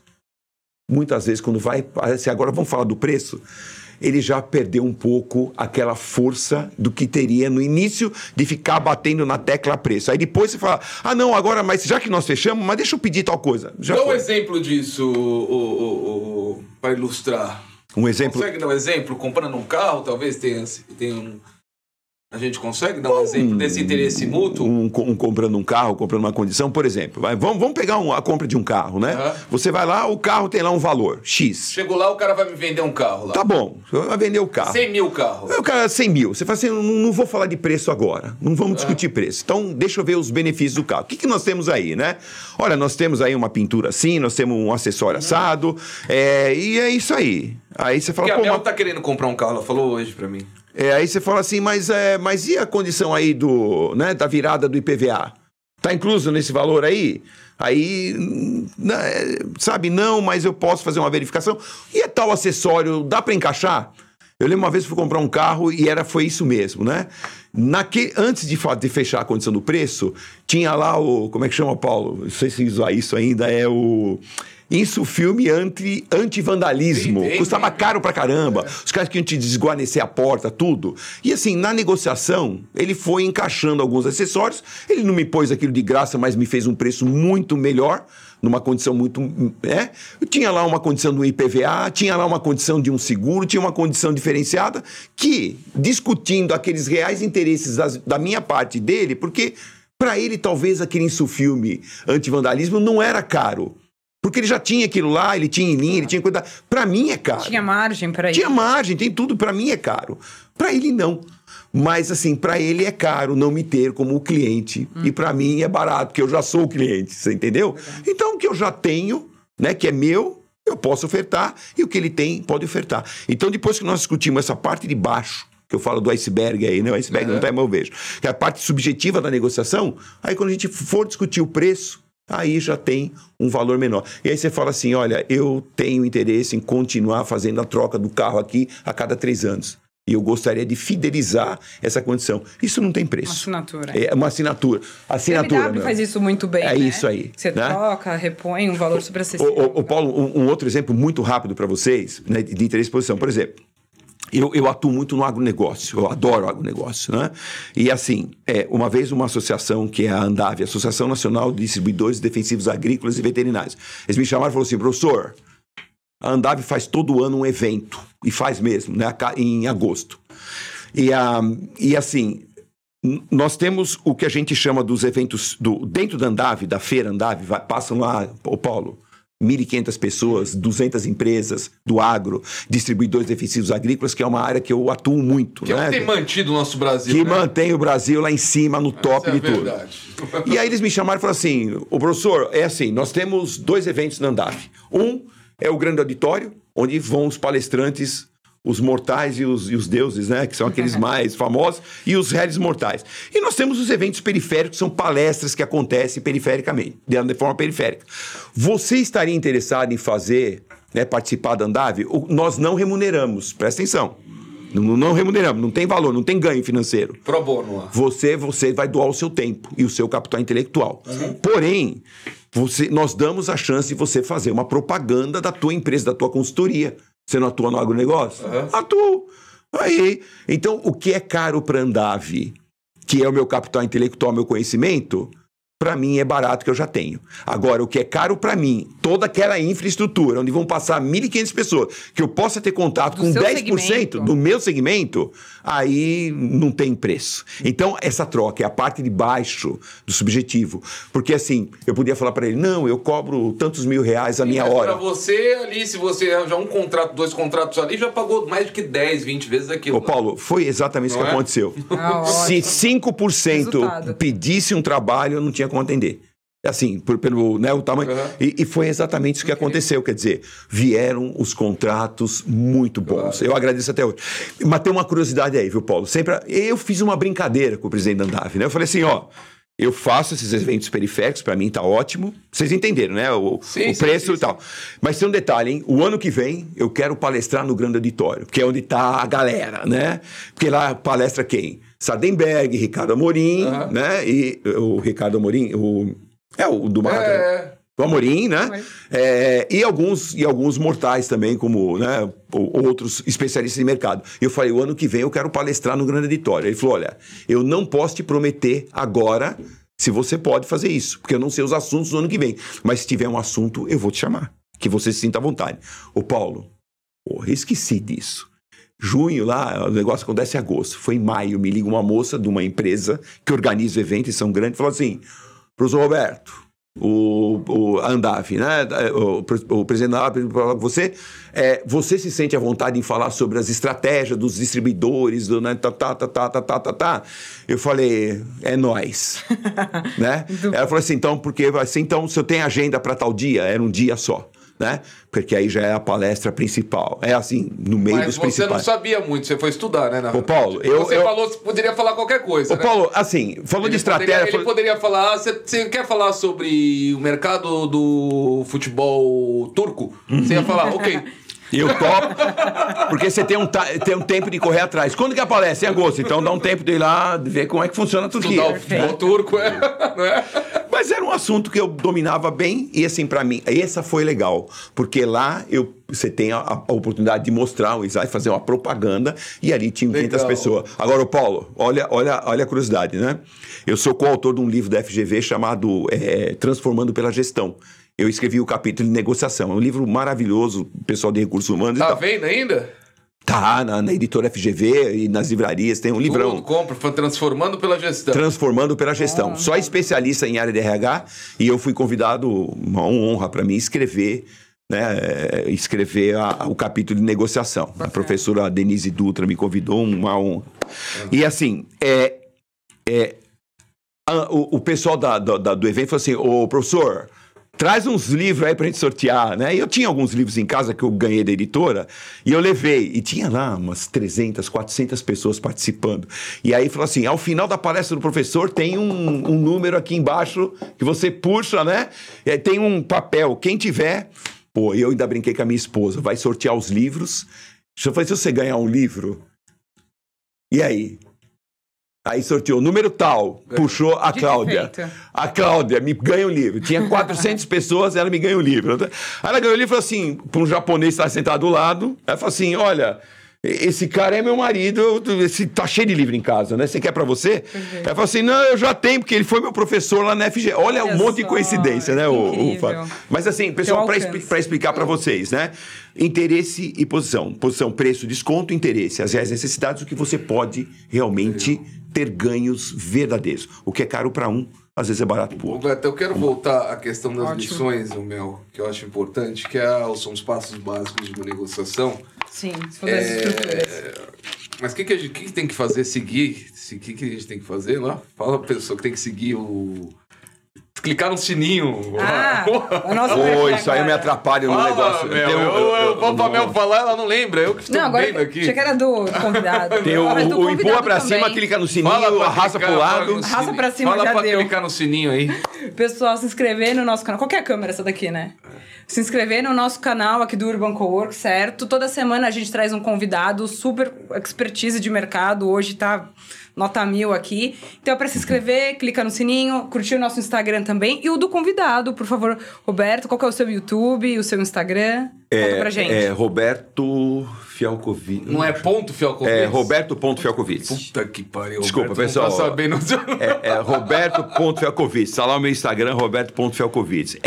muitas vezes quando vai, agora vamos falar do preço, ele já perdeu um pouco aquela força do que teria no início de ficar batendo na tecla preço. Aí depois você fala, ah não, agora, mas já que nós fechamos, mas deixa eu pedir tal coisa. Já Dá um foi. exemplo disso, para ilustrar. Um exemplo. Consegue dar um exemplo? Comprando um carro, talvez tenha, tenha um. A gente consegue dar um exemplo desse interesse mútuo? um, um comprando um carro, comprando uma condição, por exemplo, vai, vamos, vamos pegar um- a compra de um carro, né? Aham. Você vai lá, o carro tem lá um valor, X. Chegou lá, o cara vai me vender um carro lá. Tá bom, vai vender o carro. 100 mil carros. O cara, 100 mil. Você fala assim, não, não vou falar de preço agora. Não vamos discutir preço. Então, deixa eu ver os benefícios do carro. O que, que nós temos aí, né? Olha, nós temos aí uma pintura assim, nós temos um acessório assado, é, e é isso aí. Aí você fala, Porque a Mel mas- tá querendo comprar um carro, ela falou hoje pra mim. É, aí você fala assim, mas, é, mas e a condição aí do, né, da virada do IPVA? Tá incluso nesse valor aí? Aí, né, é, sabe, não, mas eu posso fazer uma verificação. E é tal acessório, dá para encaixar? Eu lembro uma vez que fui comprar um carro e era, foi isso mesmo, né? Naque, antes de, de fechar a condição do preço, tinha lá o. Como é que chama, Paulo? Não sei se usar isso ainda, é o. Isso, filme anti- anti-vandalismo. Custava caro pra caramba. Os caras queriam te desguarnecer a porta, tudo. E assim, na negociação, ele foi encaixando alguns acessórios. Ele não me pôs aquilo de graça, mas me fez um preço muito melhor, numa condição muito. É. Eu tinha lá uma condição do IPVA, tinha lá uma condição de um seguro, tinha uma condição diferenciada, que, discutindo aqueles reais interesses das- da minha parte dele, porque para ele talvez aquele insufilme anti-vandalismo não era caro. Porque ele já tinha aquilo lá, ele tinha em linha, ele tinha cuidado. Para mim é caro. Tinha margem para Tinha isso. margem, tem tudo. Para mim é caro. Para ele não. Mas assim, para ele é caro não me ter como cliente e para mim é barato, porque eu já sou o cliente, você entendeu? Então o que eu já tenho, né, que é meu, eu posso ofertar e o que ele tem pode ofertar. Então depois que nós discutimos essa parte de baixo, que eu falo do iceberg aí, né? O iceberg não tá, mas eu vejo. Que é a parte subjetiva da negociação, aí quando a gente for discutir o preço, aí já tem um valor menor. E aí você fala assim: olha, eu tenho interesse em continuar fazendo a troca do carro aqui a cada três anos. E eu gostaria de fidelizar essa condição. Isso não tem preço. Uma assinatura. É uma assinatura. Assinatura. BMW meu. faz isso muito bem. É né? isso aí, Você né? troca, repõe um valor super acessível. Ô, ô, ô, Paulo, um, um outro exemplo muito rápido para vocês, né, de interesse e posição. Por exemplo, eu, eu atuo muito no agronegócio, eu adoro agronegócio, né? E assim, é, uma vez uma associação que é a Andave, Associação Nacional de Distribuidores Defensivos Agrícolas e Veterinários, eles me chamaram e falaram assim, professor, a Andave faz todo ano um evento, e faz mesmo, né, a em agosto. E, ah, e assim, nós temos o que a gente chama dos eventos do, dentro da Andave, da feira Andave, vai- passam lá, ô Paulo, 1.500 pessoas, 200 empresas do agro, distribuidores defensivos agrícolas, que é uma área que eu atuo muito. Que é né? tem mantido o nosso Brasil. que né? mantém o Brasil lá em cima, no top Essa é de tudo. verdade. E aí eles me chamaram e falaram assim: o professor, é assim, nós temos dois eventos na Andaf. Um é o grande auditório, onde vão os palestrantes, os mortais e os, e os deuses, né? Que são aqueles mais famosos, e os réis mortais. E nós temos os eventos periféricos, que são palestras que acontecem perifericamente, de, de forma periférica. Você estaria interessado em fazer, né, participar da Andave? O- Nós não remuneramos, presta atenção. Não, não remuneramos, não tem valor, não tem ganho financeiro Pro bono lá. você você vai doar o seu tempo e o seu capital intelectual. Porém, você, nós damos a chance de você fazer uma propaganda da tua empresa, da tua consultoria. Você não atua no agronegócio? Atuo. Aí, então, o que é caro para Andave, que é o meu capital intelectual, meu conhecimento, para mim é barato que eu já tenho. Agora, o que é caro para mim, toda aquela infraestrutura, onde vão passar 1.500 pessoas, que eu possa ter contato Do com seu 10% segmento. do meu segmento, aí não tem preço. Então, essa troca é a parte de baixo do subjetivo. Porque assim, eu podia falar para ele, não, eu cobro tantos mil reais a minha Mas hora. Pra você ali, se você já um contrato, dois contratos ali, já pagou mais do que 10, 20 vezes aquilo. Ô, Paulo, foi exatamente isso Não que é? aconteceu. Ah, Se ótimo. 5% Resultado. pedisse um trabalho, eu não tinha como atender. Assim, por- pelo né, o tamanho. Uhum. E, e foi exatamente isso que aconteceu. Quer dizer, vieram os contratos muito bons. Eu agradeço até hoje. Mas tem uma curiosidade aí, viu, Paulo? Sempre. Eu fiz uma brincadeira com o presidente da Andave, né? Eu falei assim, ó. Eu faço esses eventos periféricos, para mim tá ótimo. Vocês entenderam, né? O, Sim, o sim, preço sim, e tal. Mas tem um detalhe, hein? O ano que vem eu quero palestrar no Grande Auditório, que é onde tá a galera, né? Porque lá palestra quem? Sardenberg, Ricardo Amorim, Aham. né? E o Ricardo Amorim, o. É o do Maracanã. É. Do Amorim, né? É, e, alguns, e alguns mortais também, como né, outros especialistas em mercado. E eu falei, o ano que vem eu quero palestrar no Grande Auditório. Ele falou, olha, eu não posso te prometer agora se você pode fazer isso, porque eu não sei os assuntos do ano que vem. Mas se tiver um assunto, eu vou te chamar, que você se sinta à vontade. Ô Paulo, porra, esqueci disso. Junho lá, o negócio acontece em agosto. Foi em maio, me liga uma moça de uma empresa que organiza o evento em São Grande e falou assim: para o Roberto, o, o Andaf, né? O, o presidente da APE falou com você. É, você se sente à vontade em falar sobre as estratégias dos distribuidores, do né, tá, tá, tá, tá, tá, tá, tá, tá? Eu falei, é nós. né? Ela falou assim, então, porque assim, então, se eu tenho agenda para tal dia, era um dia só. Né? Porque aí já é a palestra principal. É assim, no meio Mas dos você principais. não sabia muito, você foi estudar, né? Na... Ô, Paulo, eu- Você eu- falou, você poderia falar qualquer coisa. Ô, né? Paulo, assim, falou Ele de estratégia. Poderia, ele poderia falar. "Ah, Você, você quer falar sobre o mercado do futebol turco? Você ia falar, ok. Eu topo, porque você tem um, tem um tempo de correr atrás. Quando que aparece? Em agosto. Então dá um tempo de ir lá ver como é que funciona a Turquia. Estudar o futebol turco, é. não é? Mas era um assunto que eu dominava bem e assim, pra mim, essa foi legal. Porque lá eu, você tem a, a oportunidade de mostrar o Isai, fazer uma propaganda e ali tinha 500 Legal. pessoas. Agora, ô Paulo, olha, olha, olha a curiosidade, né? Eu sou coautor de um livro da FGV chamado é, Transformando pela Gestão. Eu escrevi o capítulo de negociação. É um livro maravilhoso, pessoal de recursos humanos e Tá tal. vendo ainda? Tá, na, na editora FGV e nas livrarias, tem um livrão. Tudo compra, foi transformando pela gestão. Transformando pela gestão. Só especialista em área de RH e eu fui convidado, uma honra para mim, escrever. Né, eh, escrever a- o capítulo de negociação. A professora Denise Dutra me convidou, uma honra. E assim, é, é, a- o, o pessoal da- da- da- do evento falou assim: Ô professor, traz uns livros aí pra gente sortear, né? E eu tinha alguns livros em casa que eu ganhei da editora e eu levei. E tinha lá umas 300, 400 pessoas participando. E aí falou assim: ao final da palestra do professor tem um, um número aqui embaixo que você puxa, né? E aí tem um papel. Quem tiver. Pô, eu ainda brinquei com a minha esposa, vai sortear os livros. Eu falei, se você ganhar um livro, e aí? Aí sorteou o número tal, puxou a Dito e Cláudia. feito. A Cláudia me ganha o livro. Tinha 400 pessoas, ela me ganha o livro. Aí ela ganhou o livro e falou assim, para um japonês que estava sentado do lado, ela falou assim, olha, esse cara é meu marido, esse, tá cheio de livro em casa, né? Você quer para você? Ela falou assim, não, eu já tenho, porque ele foi meu professor lá na FG. Olha, Olha um monte de só, coincidência, né? o- o? Mas assim, pessoal, para explicar para vocês, né? Interesse e posição. Posição, preço, desconto, interesse. As reais necessidades, o que você pode realmente ter ganhos verdadeiros. O que é caro para um, às vezes é barato para outro. Beto, eu quero voltar à questão das Ótimo. lições, o meu, que eu acho importante, que é, são os passos básicos de uma negociação. Sim, se for É, estruturas. Mas o que, que, a gente- que que tem que fazer? Seguir? O que, que a gente tem que fazer lá? Fala pra pessoa que tem que seguir o. Clicar no sininho. Ah, nossa Pô, isso aí eu me agora. atrapalho no Fala, negócio. Mel. Tem um- eu, eu, eu, vou pra. Mel falar, ela não lembra. Eu que estou Não, agora vendo aqui. achei que era do convidado. Tem o, Mas do o empurra pra cima, também. clica no sininho, Fala pra arrasta clicar, pro lado. Arrasta pra cima, Fala já pra deu. clicar no sininho aí. Pessoal, se inscrever no nosso canal. Qual que é a câmera essa daqui, né? se inscrever no nosso canal aqui do Urban Cowork, certo? Toda semana a gente traz um convidado super expertise de mercado. Hoje tá nota mil aqui. Então, para se inscrever, clica no sininho, curtir o nosso Instagram também. E o do convidado, por favor, Roberto, qual que é o seu YouTube, o seu Instagram? Conta pra gente. É Roberto Fialkovic. Não é ponto Fialkovic? É Roberto.fialkovic. Puta que pariu. Desculpa, Roberto, pessoal. Não tá sabendo. É, é Roberto.fialkovic. Tá lá o meu Instagram, Roberto.fialkovic.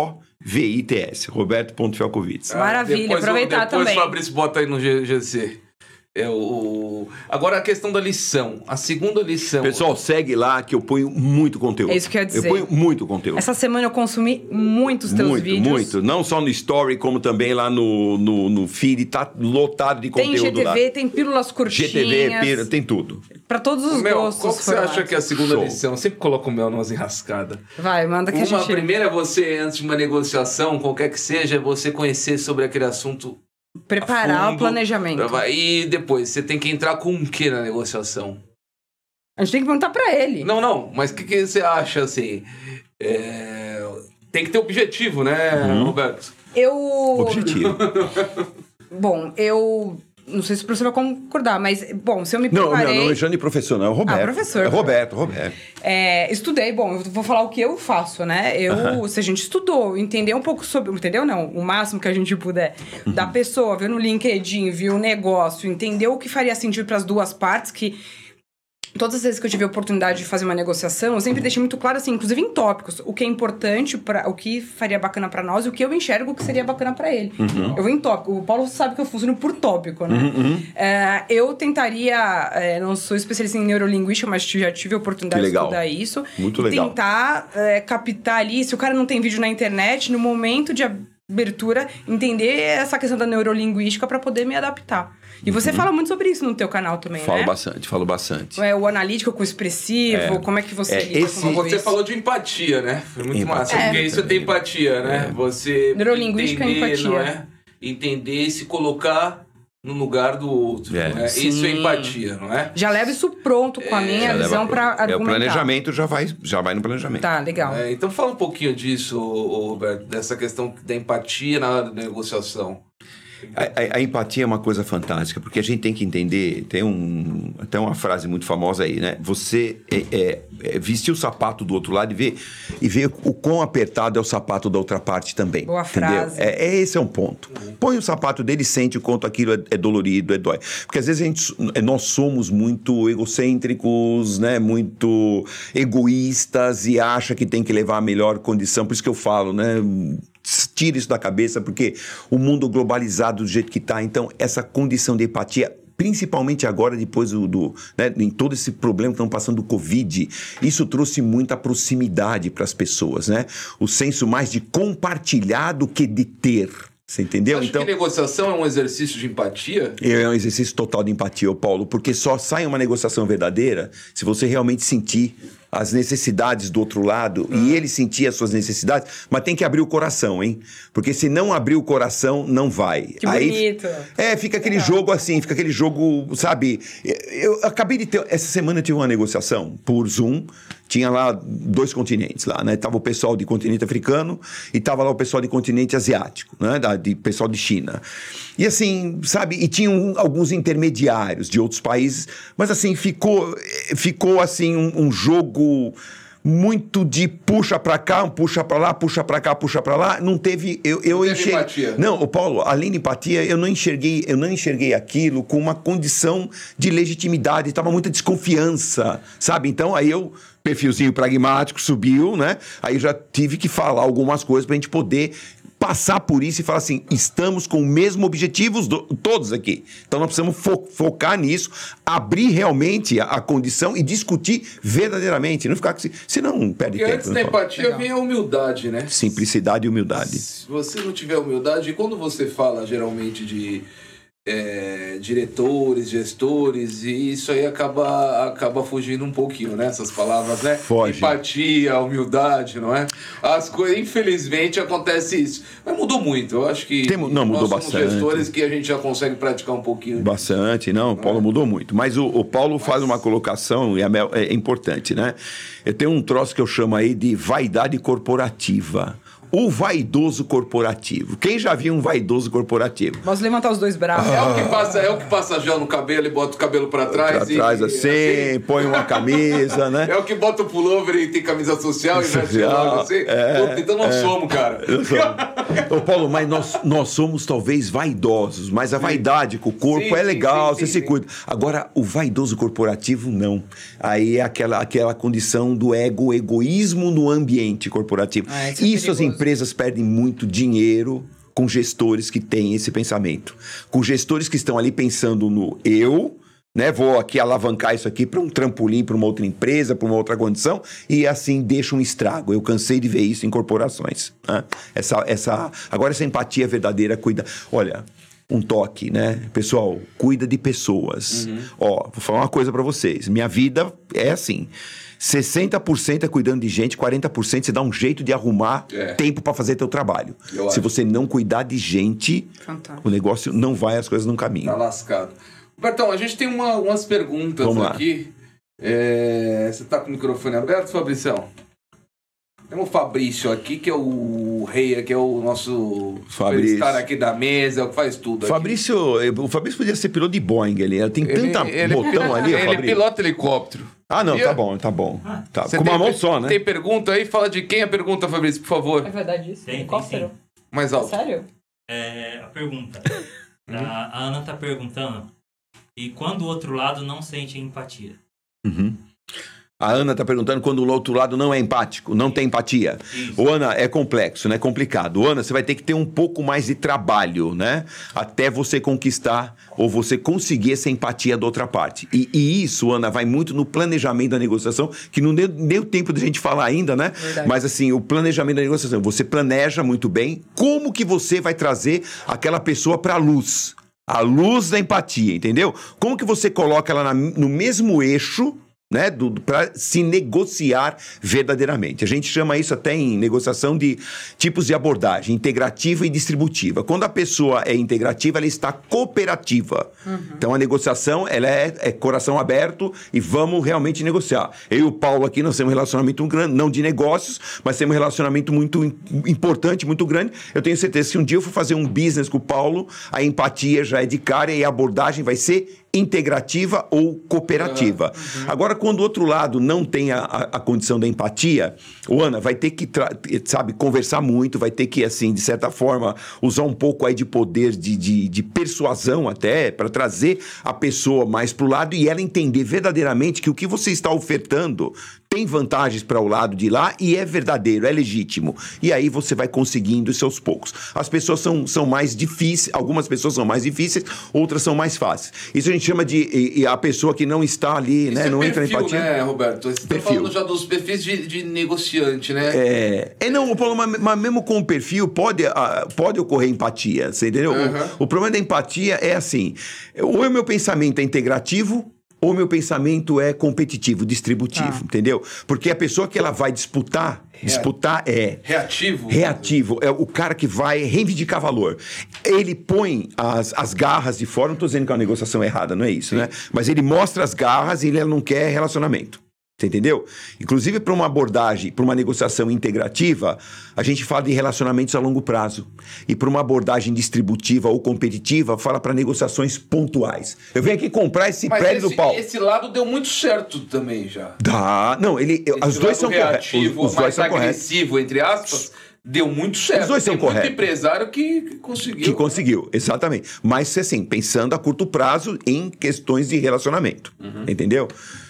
F-I-A-L-K-O-V-I-T-S. Roberto.fialkovic. Maravilha, depois, aproveitar depois também. o Fabrício bota aí no G- GC. É o... Agora a questão da lição. A segunda lição. Pessoal, segue lá que eu ponho muito conteúdo. É isso que eu ia dizer. Eu ponho muito conteúdo. Essa semana eu consumi muitos teus muito, vídeos. muito. Não só no Story, como também lá no, no, no feed. Tá lotado de Tem conteúdo lá. GTV, tem pílulas curtinhas. GTV, pira, tem tudo. Pra todos os Mel, gostos. qual que você acha que é a segunda Show. lição? Eu sempre coloco o mel numas enrascadas. Vai, manda que a Uma gente... primeira é você, antes de uma negociação, qualquer que seja, é você conhecer sobre aquele assunto. Preparar fundo. o planejamento. E depois, você tem que entrar com o que na negociação? A gente tem que perguntar pra ele. Não, não, mas o que, que você acha assim? É, Tem que ter objetivo, né, Uhum. Roberto? Eu... Objetivo. Bom, eu... Não sei se o professor vai concordar, mas, bom, se eu me não, meu, preparei... não é Jane professor, não. É o Roberto. Ah, professor. É Roberto, Roberto. É, estudei, bom, eu vou falar o que eu faço, né? Eu, se a gente estudou, entender um pouco sobre, entendeu? Não, o máximo que a gente puder da pessoa, ver no LinkedIn, ver o negócio, entender o que faria sentido para as duas partes, que todas as vezes que eu tive a oportunidade de fazer uma negociação, eu sempre deixei muito claro assim, inclusive em tópicos, o que é importante para o que faria bacana para nós e o que eu enxergo que seria bacana para ele. Eu vou em tópico. O Paulo sabe que eu funciono por tópico, né? É, eu tentaria, é, não sou especialista em neurolinguística, mas já tive a oportunidade de estudar isso. Muito legal. tentar é, captar ali, se o cara não tem vídeo na internet, no momento de abertura, entender essa questão da neurolinguística para poder me adaptar. E você fala muito sobre isso no teu canal também, Uhum. Falo né? bastante, falo bastante. É, o analítico com o expressivo, como é que você É, esse- Você isso? falou de empatia, né? Foi muito Empatia massa. Porque É. isso é ter empatia, né? Você. Neurolinguística é entender, empatia. Não é? Entender e se colocar no lugar do outro. É. não é? Isso é empatia, não é? Já leva isso pronto com a minha visão para É, argumentar. o planejamento já vai, já vai no planejamento. Tá, legal. É, então fala um pouquinho disso, Roberto, dessa questão da empatia na hora da negociação. A, a- a empatia é uma coisa fantástica, porque a gente tem que entender, tem um, até uma frase muito famosa aí, né? Você é, é, é, vestir o sapato do outro lado e ver, e ver o quão apertado é o sapato da outra parte também. Boa entendeu? frase. É, é esse é um ponto. Põe o sapato dele e sente o quanto aquilo é, é dolorido, é dói. Porque às vezes a gente, nós somos muito egocêntricos, né? Muito egoístas e acha que tem que levar a melhor condição. Por isso que eu falo, né? Tira isso da cabeça, porque o mundo globalizado do jeito que está, então essa condição de empatia principalmente agora depois do, do né, em todo esse problema que estão passando do Covid, isso trouxe muita proximidade para as pessoas, né? O senso mais de compartilhar do que de ter. Você entendeu? Acho então, que negociação é um exercício de empatia? é um exercício total de empatia, ô Paulo, porque só sai uma negociação verdadeira se você realmente sentir as necessidades do outro lado e ele sentir as suas necessidades, mas tem que abrir o coração, hein? Porque se não abrir o coração, não vai. Que bonito. É, fica aquele jogo assim, fica aquele jogo, sabe? Eu acabei de ter. Essa semana eu tive uma negociação por Zoom. Tinha lá dois continentes lá, né? Tava o pessoal de continente africano e tava lá o pessoal de continente asiático, né? Da, de pessoal de China. E assim, sabe? E tinham alguns intermediários de outros países, mas assim, ficou, ficou assim um, um jogo muito de puxa pra cá, um puxa pra lá, puxa pra cá, puxa pra lá. Não teve. Eu, eu Não enxerguei- empatia. Não, o Paulo, além de empatia, eu não enxerguei, eu não enxerguei aquilo com uma condição de legitimidade, estava muita desconfiança, sabe? Então aí eu perfilzinho pragmático subiu, né? Aí eu já tive que falar algumas coisas pra gente poder passar por isso e falar assim, estamos com o mesmo objetivo do- todos aqui. Então nós precisamos fo- focar nisso, abrir realmente a, a condição e discutir verdadeiramente, não ficar com senão perde Porque tempo. antes da empatia vem a humildade, né? Simplicidade e humildade. Se você não tiver humildade, e quando você fala geralmente de é, diretores, gestores, e isso aí acaba, acaba fugindo um pouquinho, né? Essas palavras, né? Foge. Empatia, humildade, não é? As coisas, infelizmente, acontece isso. Mas mudou muito. Eu acho que Tem não, mudou bastante. gestores que a gente já consegue praticar um pouquinho. Bastante, não, o Paulo mudou muito. Mas o, o Paulo faz uma colocação, e a Mel- é, importante, né? Eu tenho um troço que eu chamo aí de vaidade corporativa. O vaidoso corporativo. Quem já viu um vaidoso corporativo? Posso levantar os dois braços. É o que passa, é o que passa gel no cabelo e bota o cabelo pra trás. Pra e- trás e- assim, põe uma camisa, né? É o que bota o pullover e tem camisa social e Social, relógio assim. é, Puta, então nós somos, cara. Eu sou. Ô, Paulo, mas nós, nós somos talvez vaidosos, mas a vaidade com o corpo Sim, é legal, sim, você sim, se sim. cuida. Agora, o vaidoso corporativo, não. Aí é aquela, aquela condição do ego, o egoísmo no ambiente corporativo. Ah, isso é isso as perigoso. Empresas perdem muito dinheiro com gestores que têm esse pensamento. Com gestores que estão ali pensando no eu, né? Vou aqui alavancar isso aqui para um trampolim, para uma outra empresa, para uma outra condição, e assim deixa um estrago. Eu cansei de ver isso em corporações. né? Essa, essa, agora, essa empatia verdadeira cuida. Olha. Um toque, né? Pessoal, cuida de pessoas. Ó, vou falar uma coisa para vocês. Minha vida é assim. 60% é cuidando de gente, 40% você dá um jeito de arrumar É. tempo para fazer teu trabalho. Eu Se acho. você não cuidar de gente, Fantástico. o negócio não vai, as coisas não caminham. Tá lascado. Bertão, a gente tem uma- umas perguntas Vamos lá. aqui. É, Você tá com o microfone aberto, Fabricião? Tem o Fabrício aqui, que é o rei, que é o nosso Fabrício. superstar aqui da mesa, é o que faz tudo. aqui. Fabrício, eh, o Fabrício podia ser piloto de Boeing ali. Ele tem Ele- tanta ele- botão ali, Ele Fabrício. pilota helicóptero. Ah, não, Sabia? tá bom, tá bom. Tá. Você Com uma tem- mão só, né? Tem pergunta aí? Fala de quem a pergunta, Fabrício, por favor. É verdade isso? Tem, tem Helicóptero? Mais alto. Sério? É, a pergunta. Uhum. A, a Ana tá perguntando. E quando o outro lado não sente empatia? Uhum. A Ana tá perguntando quando o outro lado não é empático, não tem empatia. Isso. Ô, Ana, é complexo, né? Complicado. Ana, você vai ter que ter um pouco mais de trabalho, né? Até você conquistar ou você conseguir essa empatia da outra parte. E, e isso, Ana, vai muito no planejamento da negociação, que não deu, deu tempo de a gente falar ainda, né? Verdade. Mas assim, o planejamento da negociação, você planeja muito bem como que você vai trazer aquela pessoa para a luz. A luz da empatia, entendeu? Como que você coloca ela na- no mesmo eixo né, para se negociar verdadeiramente. A gente chama isso até em negociação de tipos de abordagem, integrativa e distributiva. Quando a pessoa é integrativa, ela está cooperativa. Então a negociação ela é, é coração aberto e vamos realmente negociar. Eu e o Paulo aqui nós temos um relacionamento grande, não de negócios, mas temos um relacionamento muito im- importante, muito grande. Eu tenho certeza que se um dia eu for fazer um business com o Paulo, a empatia já é de cara e a abordagem vai ser integrativa ou cooperativa. Agora, quando o outro lado não tem a, a- condição da empatia, o Ana vai ter que, sabe, conversar muito, vai ter que, assim, de certa forma, usar um pouco aí de poder de, de, de persuasão até, para trazer a pessoa mais pro lado e ela entender verdadeiramente que o que você está ofertando tem vantagens para o lado de lá e é verdadeiro, é legítimo. E aí você vai conseguindo isso aos poucos. As pessoas são, são mais difíceis, algumas pessoas são mais difíceis, outras são mais fáceis. Isso a gente chama de e- e a pessoa que não está ali, né? é Não entra em perfil, empatia. né, Roberto? Você está Perfil. falando já dos perfis de, de negociante, né? É, é não, Paulo, mas, mas mesmo com o perfil pode, ah, pode ocorrer empatia, você entendeu? O- Uhum. O, problema da empatia é assim: ou o meu pensamento é integrativo, ou meu pensamento é competitivo, distributivo, Ah. entendeu? Porque a pessoa que ela vai disputar, disputar é Reativo. Reativo é o cara que vai reivindicar valor. Ele põe as, as garras de fora, não estou dizendo que é uma negociação errada, não é isso, né? Mas ele mostra as garras e ele não quer relacionamento. Você entendeu? Inclusive, para uma abordagem, para uma negociação integrativa, a gente fala de relacionamentos a longo prazo. E para uma abordagem distributiva ou competitiva, fala para negociações pontuais. Eu venho aqui comprar esse Mas prédio esse, do Paulo. esse lado deu muito certo também já. Dá. Não, ele, Esse os dois são corretos. Os, os dois são corretos. agressivo, entre aspas, deu muito certo. Os dois são Tem muito corretos. empresário que que conseguiu. Que conseguiu, exatamente. Mas, assim, pensando a curto prazo em questões de relacionamento. Uhum. Entendeu?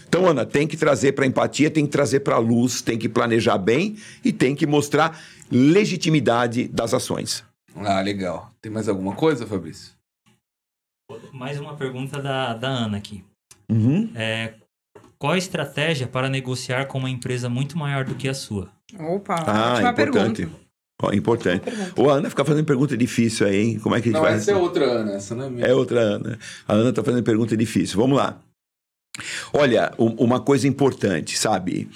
Então, Ana, tem que trazer para empatia, tem que trazer para luz, tem que planejar bem e tem que mostrar legitimidade das ações. Ah, legal. Tem mais alguma coisa, Fabrício? Mais uma pergunta da, da Ana aqui. Uhum. É, qual a estratégia para negociar com uma empresa muito maior do que a sua? Opa, Ah, ótima importante. pergunta. Ó, importante. Ô, a Ana fica fazendo pergunta difícil aí, hein? Como é que a gente Não, vai essa é outra Ana, essa não é minha. É outra Ana. A Ana tá fazendo pergunta difícil. Vamos lá. Olha, um- uma coisa importante, sabe?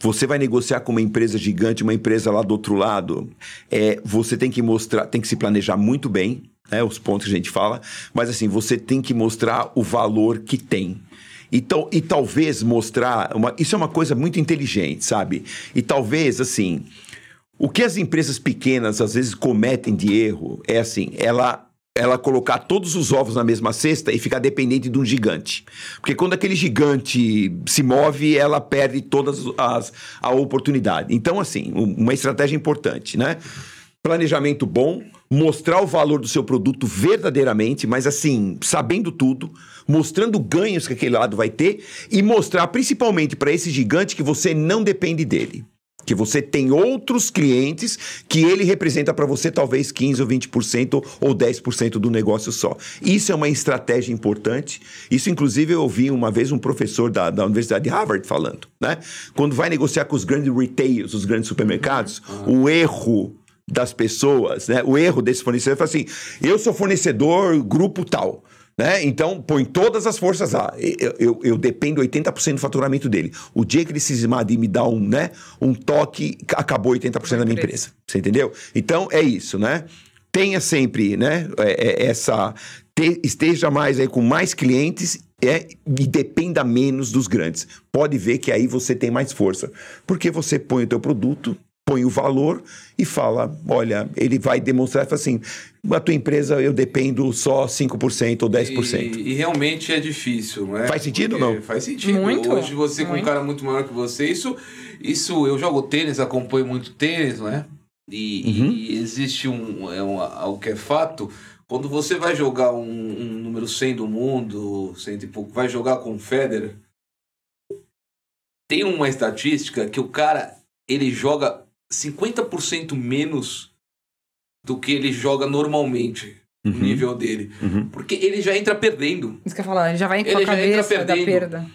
Você vai negociar com uma empresa gigante, uma empresa lá do outro lado, é, você tem que mostrar, tem que se planejar muito bem, né, os pontos que a gente fala, mas assim, você tem que mostrar o valor que tem. E, tal- e talvez mostrar, uma- isso é uma coisa muito inteligente, sabe? E talvez, assim, O que as empresas pequenas às vezes cometem de erro é assim, ela ela colocar todos os ovos na mesma cesta e ficar dependente de um gigante. Porque quando aquele gigante se move, ela perde todas as a oportunidade. Então assim, um- uma estratégia importante, né? Planejamento bom, mostrar o valor do seu produto verdadeiramente, mas assim, sabendo tudo, mostrando ganhos que aquele lado vai ter e mostrar principalmente para esse gigante que você não depende dele. Que você tem outros clientes que ele representa para você talvez 15 ou 20% ou 10% do negócio só. Isso é uma estratégia importante. Isso, inclusive, eu ouvi uma vez um professor da, da Universidade de Harvard falando, né? Quando vai negociar com os grandes retailers, os grandes supermercados, o erro das pessoas, né? O erro desse fornecedor é assim: eu sou fornecedor grupo tal. Né? Então, põe todas as forças lá. Eu, eu, eu dependo 80% do faturamento dele. O dia que ele cismar de me dar um, né, um toque, acabou 80% da minha empresa. Você entendeu? Então, é isso, né? Tenha sempre, né, é- é- essa... te- esteja mais aí com mais clientes é, e dependa menos dos grandes. Pode ver que aí você tem mais força. Porque você põe o teu produto, põe o valor e fala, olha, ele vai demonstrar, fala assim, a tua empresa eu dependo só 5% ou 10%. E, e realmente é difícil, não é? Faz sentido ou Porque não? Faz sentido. Muito, Hoje você com um muito. cara muito maior que você, isso, isso eu jogo tênis, acompanho muito tênis, não é? E, Uhum. e existe um, é um, algo que é fato. Quando você vai jogar um, um número 100 do mundo, cento e pouco, vai jogar com o Federer, tem uma estatística que o cara ele joga 50% menos do que ele joga normalmente, o Uhum. nível dele. Uhum. Porque ele já entra perdendo. Isso que eu ia falar, ele já vai com Ele a já entra cabeça da perdendo. perda.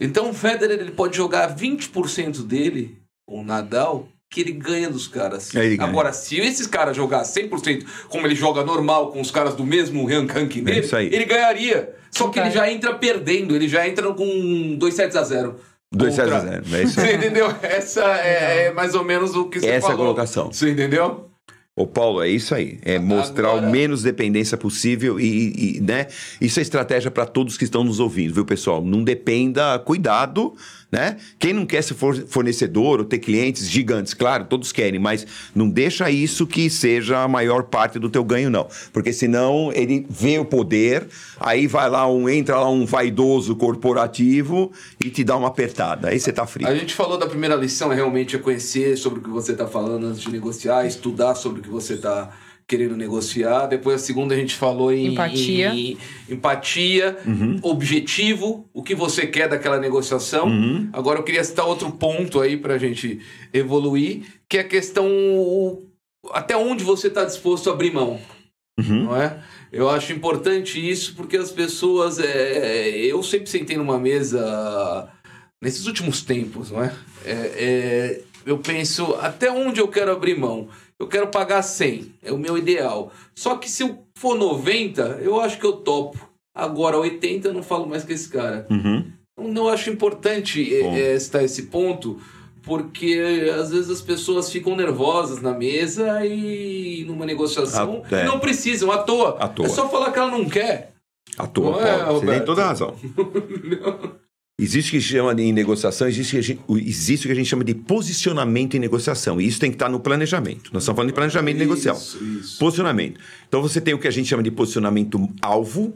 Então o Federer ele pode jogar 20% dele, ou Nadal, que ele ganha dos caras. Ganha. Agora, se esses caras jogar 100%, como ele joga normal com os caras do mesmo rank- ranking dele, É isso aí. ele ganharia. Só que ele Vai. já entra perdendo, ele já entra com 2 sets a 0. 2 Contra- 0 0 é isso aí. Você entendeu? Essa é, é mais ou menos o que você Essa é a falou. colocação. Você entendeu? Ô Paulo, é isso aí. É mostrar Agora- o menos dependência possível e, e, né? Isso é estratégia para todos que estão nos ouvindo, viu, pessoal? Não dependa, cuidado, né? Quem não quer ser for- fornecedor ou ter clientes gigantes, claro, todos querem, mas não deixa isso que seja a maior parte do teu ganho, não. Porque senão ele vê o poder, aí vai lá um, entra lá um vaidoso corporativo e te dá uma apertada. Aí você tá frio. A gente falou da primeira lição, é realmente é conhecer sobre o que você está falando antes de negociar, estudar sobre o que você está querendo negociar. Depois a segunda a gente falou em Empatia. em empatia, objetivo, o que você quer daquela negociação. Agora eu queria citar outro ponto aí para a gente evoluir, que é a questão o- até onde você está disposto a abrir mão não é? Eu acho importante isso porque as pessoas. É, eu sempre sentei numa mesa nesses últimos tempos, não é? É, é, eu penso até onde eu quero abrir mão. Eu quero pagar 100, é o meu ideal. Só que se eu for 90, eu acho que eu topo. Agora 80, eu não falo mais com esse cara. Uhum. Então, eu acho importante Bom. é, é, citar esse ponto, porque às vezes as pessoas ficam nervosas na mesa e numa negociação Ah, é. não precisam, à toa. À toa. É só falar que ela não quer. À toa, Não é. Você tem toda a razão. Existe o que chama de em negociação, existe, o que a gente- existe o que a gente chama de posicionamento em negociação. E isso tem que estar no planejamento. Nós estamos falando de planejamento negocial. Isso, isso. Posicionamento. Então você tem o que a gente chama de posicionamento alvo.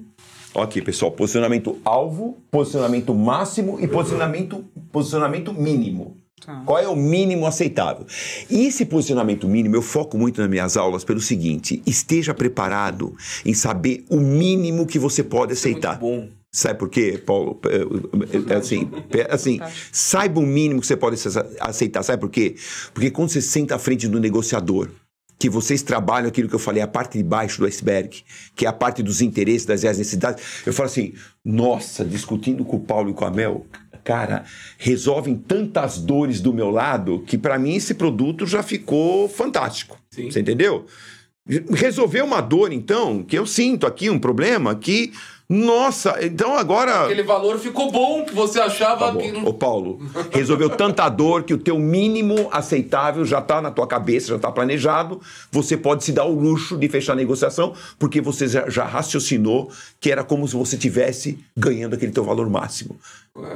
Ok, pessoal. Posicionamento alvo, posicionamento máximo e posicionamento, posicionamento mínimo. Tá. Qual é o mínimo aceitável? E esse posicionamento mínimo, eu foco muito nas minhas aulas pelo seguinte: esteja preparado em saber o mínimo que você pode Isso é muito aceitar. bom. Sabe por quê, Paulo? É, é Assim, é assim saiba o mínimo que você pode ace- aceitar. Sabe por quê? Porque quando você senta à frente do negociador, que vocês trabalham aquilo que eu falei, a parte de baixo do iceberg, que é a parte dos interesses, das necessidades, eu falo assim, nossa, discutindo com o Paulo e com a Mel, cara, resolvem tantas dores do meu lado que para mim esse produto já ficou fantástico. Sim. Você entendeu? Resolver uma dor, então, que eu sinto aqui um problema que Nossa, então agora. Aquele valor ficou bom que você achava Tá bom. que. Ô Paulo, resolveu tanta dor que o teu mínimo aceitável já está na tua cabeça, já está planejado. Você pode se dar o luxo de fechar a negociação, porque você já, já raciocinou que era como se você tivesse ganhando aquele teu valor máximo.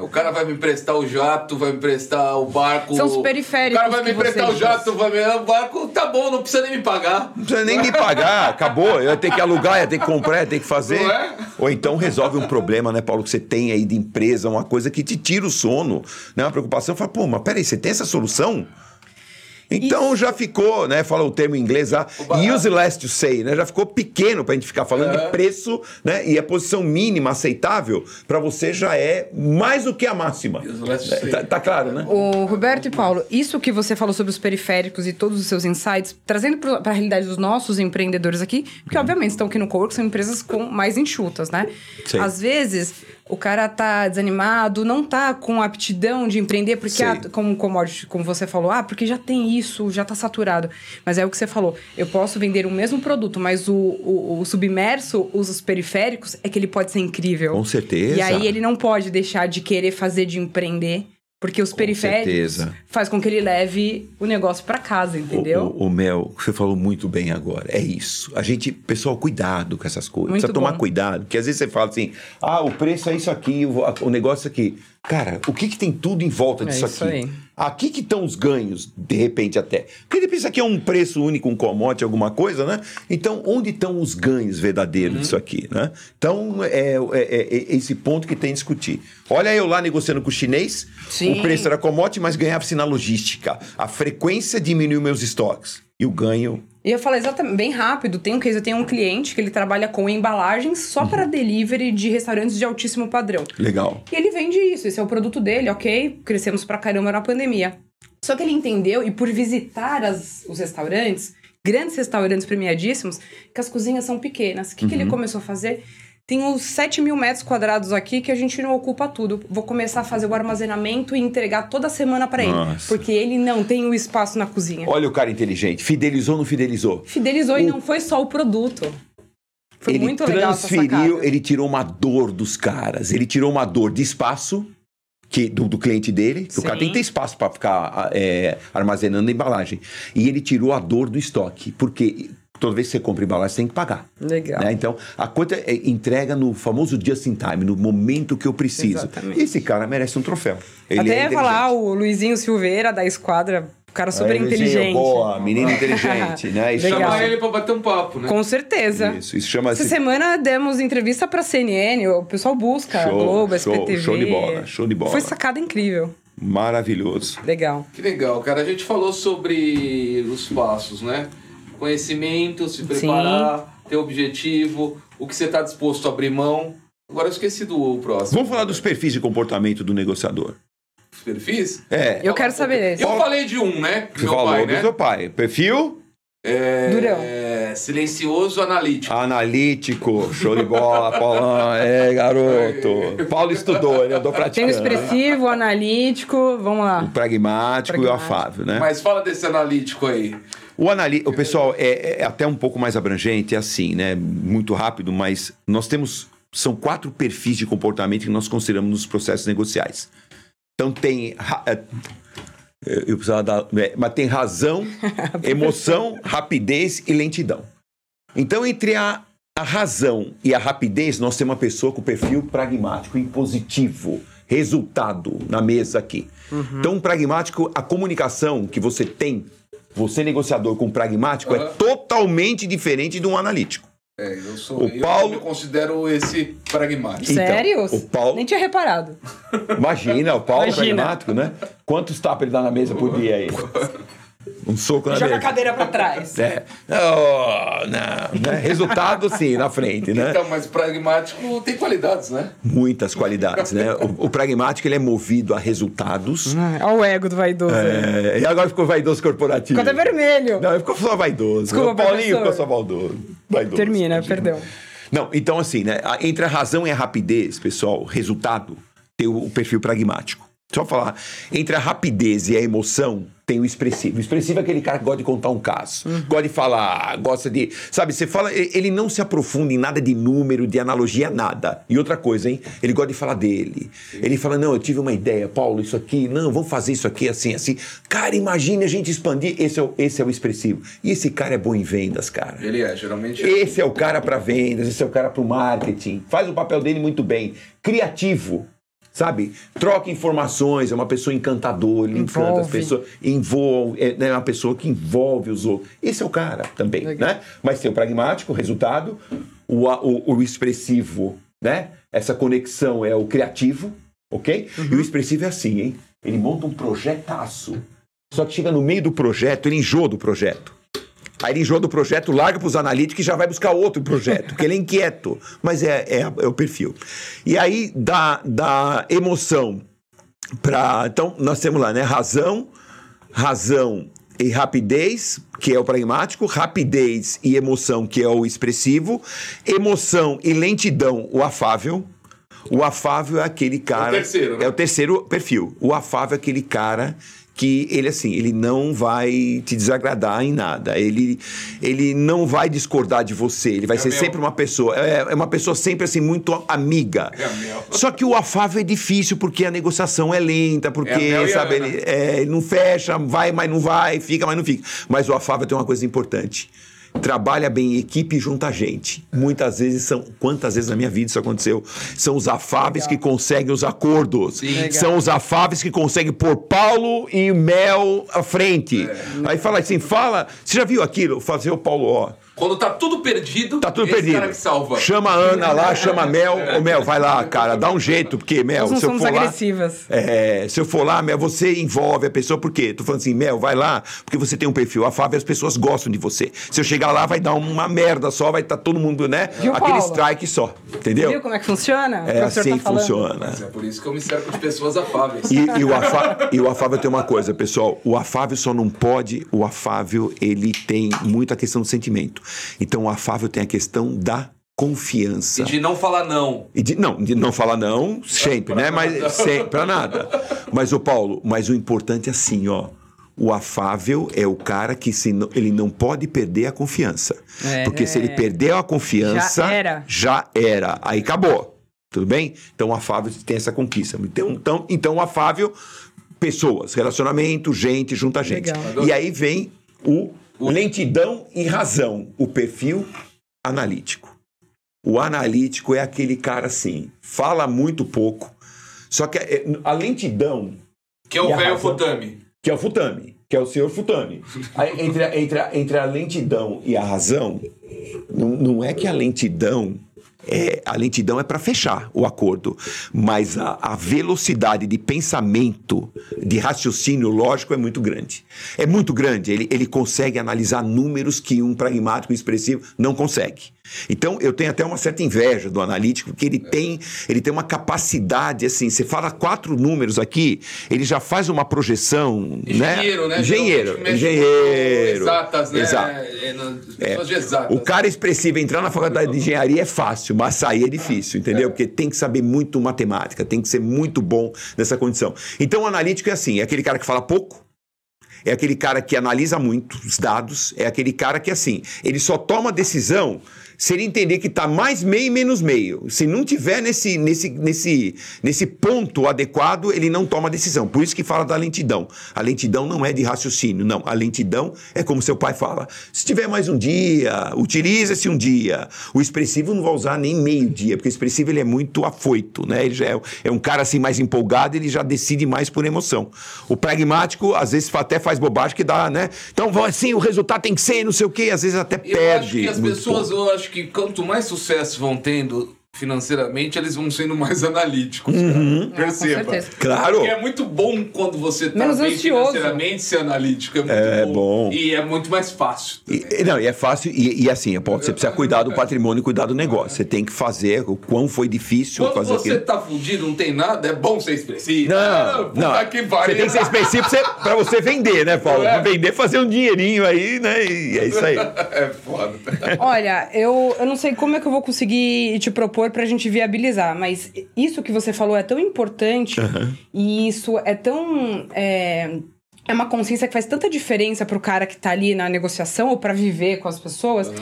O cara vai me emprestar o jato, vai me emprestar o barco. São os periféricos O cara vai me emprestar o jato, vai me. O barco, tá bom, não precisa nem me pagar. Não precisa nem me pagar, acabou. Eu ia ter que alugar, ia ter que comprar, ia ter que fazer. Não é? Ou então resolve um problema, né, Paulo, que você tem aí de empresa, uma coisa que te tira o sono, né? Uma preocupação. Fala, pô, mas peraí, você tem essa solução? Então já ficou, né? Fala o termo em inglês lá, useless to say, né? Já ficou pequeno pra gente ficar falando É. de preço, né? E a posição mínima aceitável pra você já é mais do que a máxima. Useless to say. Tá, tá claro, né? O Roberto e Paulo, isso que você falou sobre os periféricos e todos os seus insights, trazendo para a realidade dos nossos empreendedores aqui, porque obviamente estão aqui no Cowork, são empresas com mais enxutas, né? Sei. Às vezes o cara tá desanimado, não tá com aptidão de empreender, porque, ah, como commodity, como você falou, ah, porque já tem isso, já tá saturado. Mas é o que você falou, eu posso vender o mesmo produto, mas o, o, o submerso, os, os periféricos, é que ele pode ser incrível. Com certeza. E aí ele não pode deixar de querer fazer de empreender, porque os periféricos certeza. faz com que ele leve o negócio pra casa, entendeu? O, o, o Mel, você falou muito bem agora. É isso. A gente, pessoal, cuidado com essas coisas. Muito Precisa tomar bom. cuidado. Porque às vezes você fala assim: ah, o preço é isso aqui, o, o negócio é aqui. Cara, o que, que tem tudo em volta É disso isso aqui? aí. Aqui que estão os ganhos, de repente até. Porque de repente isso aqui é um preço único, um commodity, alguma coisa, né? Então, onde estão os ganhos verdadeiros Uhum. disso aqui, né? Então, é, é- é- é esse ponto que tem que discutir. Olha eu lá negociando com o chinês, Sim. o preço era commodity, mas ganhava-se na logística. A frequência diminuiu meus estoques. E o ganho E eu falo exatamente, bem rápido, tem um case, eu tenho um cliente que ele trabalha com embalagens só para Uhum. delivery de restaurantes de altíssimo padrão. legal. E ele vende isso, esse é o produto dele, ok? Crescemos pra caramba na pandemia. Só que ele entendeu, e por visitar as- os restaurantes, grandes restaurantes premiadíssimos, que as cozinhas são pequenas. O que, que Uhum. ele começou a fazer? Tem uns 7 mil metros quadrados aqui que a gente não ocupa tudo. Vou começar a fazer o armazenamento e entregar toda semana pra ele. Porque ele não tem o espaço na cozinha. Olha o cara inteligente. Fidelizou ou não fidelizou? Fidelizou e O- não foi só o produto. Foi ele muito legal essa transferiu, ele tirou uma dor dos caras. Ele tirou uma dor de espaço que, do, do cliente dele. O cara tem que ter espaço para ficar é, armazenando a embalagem. E ele tirou a dor do estoque. Porque toda vez que você compra embalagem, você tem que pagar. Legal. né? Então, a conta é entrega no famoso just in time, no momento que eu preciso. Exatamente. Esse cara merece um troféu. Ele Até é ia falar inteligente. o Luizinho Silveira da esquadra, o cara super Aí, Luizinho, inteligente. Boa, menino inteligente, né? Isso Legal. Chamar chama ele pra bater um papo, né? Com certeza. Isso, isso chama-se Essa semana demos entrevista pra CNN, o pessoal busca, Show, Globo, show, SPTV. show de bola, show de bola. Foi sacada incrível. maravilhoso. Legal. Que legal, cara. A gente falou sobre os passos, né? Conhecimento, se preparar, ter objetivo, o que você está disposto a abrir mão. Agora eu esqueci do próximo. Vamos falar dos perfis de comportamento do negociador. Os perfis? É. Eu quero saber desse. Eu falei de um, né? Você Meu falou pai, do né? seu pai. Perfil É, Durão. é, silencioso, analítico. analítico, show de bola, Paulão. É, garoto. Paulo estudou, né? Eu tô Tem o praticando. expressivo, o analítico, vamos O lá. pragmático, e o Pragmático. afável, né? Mas fala desse analítico aí. O, anali... o pessoal é, é até um pouco mais abrangente, é assim, né? Muito rápido, mas nós temos. São quatro perfis de comportamento que nós consideramos nos processos negociais. Então tem. é, Eu precisava dar. é, Mas tem razão, emoção, rapidez e lentidão. Então, entre a, a razão e a rapidez, nós temos uma pessoa com perfil pragmático e positivo. Resultado na mesa aqui. Então, um pragmático, a comunicação que você tem, você negociador com pragmático, é Aham. totalmente diferente de um analítico. É, eu sou. O eu Paulo- me considero esse pragmático. Então, Sério? o Paulo- Nem tinha reparado. Imagina, o Paulo Imagina. pragmático, né? Quantos tapas ele dá na mesa por dia aí? Um soco na Joga a cadeira pra trás. É. Oh, não, né? Resultado, sim, na frente, né? Então, mas pragmático tem qualidades, né? Muitas qualidades, né? O, o pragmático, ele é movido a resultados. Olha o ego do vaidoso. aí. É, e agora ficou vaidoso corporativo. Ficou até vermelho. Não, ele ficou só vaidoso. Desculpa, o Paulinho professor. ficou só vaidoso. vaidoso. Termina, perdão. Não, então assim, né? Entre a razão e a rapidez, pessoal, resultado, tem o, o perfil pragmático. Só falar, entre a rapidez e a emoção, tem o expressivo. O expressivo é aquele cara que gosta de contar um caso, Uhum. gosta de falar, gosta de. Sabe, você fala. Ele não se aprofunda em nada de número, de analogia, nada. E outra coisa, hein? Ele gosta de falar dele. Ele fala: não, eu tive uma ideia, Paulo, isso aqui, não, vamos fazer isso aqui assim, assim. Cara, imagine a gente expandir. Esse é o, esse é o expressivo. E esse cara é bom em vendas, cara. Ele é, geralmente. Esse é o cara para vendas, esse é o cara para o marketing. Faz o papel dele muito bem. Criativo, sabe? Troca informações, é uma pessoa encantadora, ele encanta as Envolve. pessoas, envolve, é né, uma pessoa que envolve os outros. Esse é o cara também, né? Mas tem o pragmático, o resultado, o, o, o expressivo, né? Essa conexão é o criativo, ok? E o expressivo é assim, hein? Ele monta um projetaço. Só que chega no meio do projeto, ele enjoa do projeto. Aí ele enjoa do projeto, larga para os analíticos e já vai buscar outro projeto, porque ele é inquieto. Mas é, é, é o perfil. E aí, da, da emoção para. Então, nós temos lá, né? Razão, razão e rapidez, que é o pragmático, rapidez e emoção, que é o expressivo, emoção e lentidão, o afável. O afável é aquele cara. terceiro, né? É o terceiro perfil. O afável é aquele cara que ele assim, ele não vai te desagradar em nada. Ele, ele não vai discordar de você. Ele vai ser meu. sempre uma pessoa. É, é uma pessoa sempre assim muito amiga. É. Só que o afável é difícil porque a negociação é lenta, porque É sabe ele, é, ele não fecha, vai, mas não vai, fica, mas não fica. Mas o afável tem uma coisa importante. Trabalha bem em equipe e junta gente. Muitas vezes são. Quantas vezes na minha vida isso aconteceu? São os afáveis que conseguem os acordos. Legal. São os afáveis que conseguem pôr Paulo e Mel à frente. É. Aí fala assim: fala. Você já viu aquilo? Fazer o Paulo, ó. Quando tá tudo perdido, Tá tudo esse perdido. cara que salva. Chama a Ana lá, chama a Mel. Ô, Mel, vai lá, cara, dá um jeito, porque, Mel, Nós não se eu somos for lá. agressivas. É, se eu for lá, Mel, você envolve a pessoa, por quê? Tô falando assim, Mel, vai lá, porque você tem um perfil afável e as pessoas gostam de você. Se eu chegar lá, vai dar uma merda só, vai estar todo mundo, né? Viu, Aquele Paulo? strike só, entendeu? Viu como é que funciona? É professor assim tá funciona. Mas é por isso que eu me cerco de pessoas afáveis. E, e o afá- e o afável tem uma coisa, pessoal. O afável só não pode. O afável, ele tem muita questão do sentimento. Então, o afável tem a questão da confiança. E de não falar não. E de, não, de não falar não, sempre, né? Mas sempre, pra nada. Mas, ô Paulo, mas o importante é assim, ó. O afável é o cara que se não- ele não pode perder a confiança. É. Porque se ele perder a confiança, Já era. já era. Aí acabou. Tudo bem? Então o afável tem essa conquista. Então, então, então o afável, pessoas, relacionamento, gente, junta gente. Legal. E aí vem o lentidão e razão, o perfil analítico. O analítico é aquele cara assim, fala muito pouco, só que é- a lentidão, Que é o a velho razão? Futami. que é o Futami, que é o senhor Futami. Aí, entre, a, entre, a, entre a lentidão e a razão, não, não é que a lentidão. É, a lentidão é para fechar o acordo, mas a, a velocidade de pensamento, de raciocínio lógico é muito grande. É muito grande. Ele, ele consegue analisar números que um pragmático expressivo não consegue. Então, eu tenho até uma certa inveja do analítico, porque ele tem, ele tem uma capacidade, assim, você fala quatro números aqui, ele já faz uma projeção, Engenheiro, né? Engenheiro, Geralmente mexe engenheiro. Exatas, né? Exato. É, de exatas. O cara expressivo entrar na faculdade de engenharia é fácil, mas sair é difícil, entendeu? Porque tem que saber muito matemática, tem que ser muito bom nessa condição. Então, o analítico é assim: é aquele cara que fala pouco, é aquele cara que analisa muito os dados, é aquele cara que, assim, ele só toma decisão se ele entender que está mais meio e menos meio. Se não tiver nesse, nesse, nesse, nesse ponto adequado, ele não toma decisão. Por isso que fala da lentidão. A lentidão não é de raciocínio, não. A lentidão é como seu pai fala: se tiver mais um dia, utiliza esse um dia. O expressivo não vai usar nem meio dia, porque o expressivo ele é muito afoito, né? Ele já é, é um cara assim mais empolgado, ele já decide mais por emoção. O pragmático, às vezes, até faz bobagem que dá, né? Então, assim, o resultado tem que ser, não sei o quê, às vezes até Eu perde. acho que as pessoas, ponto. eu acho que quanto mais sucesso vão tendo financeiramente, eles vão sendo mais analíticos. Uhum. Cara. Perceba. Claro. Porque é muito bom quando você tá Menos bem ansioso. financeiramente ser analítico. É muito É bom. bom. E é muito mais fácil. E, não, e é fácil, e, e assim, você precisa cuidar do patrimônio e cuidar do negócio. Você tem que fazer o quão foi difícil Quando fazer você aquilo. tá fudido, não tem nada, é bom ser expressivo. Não, Ah, puta não. que Você tem que ser específico pra você- pra você vender, né, Paulo? É. Pra vender, fazer um dinheirinho aí, né? E é isso aí. É foda. Olha, eu, eu não sei como é que eu vou conseguir te propor pra gente viabilizar, mas isso que você falou é tão importante e isso é tão. é, é uma consciência que faz tanta diferença pro cara que tá ali na negociação ou pra viver com as pessoas,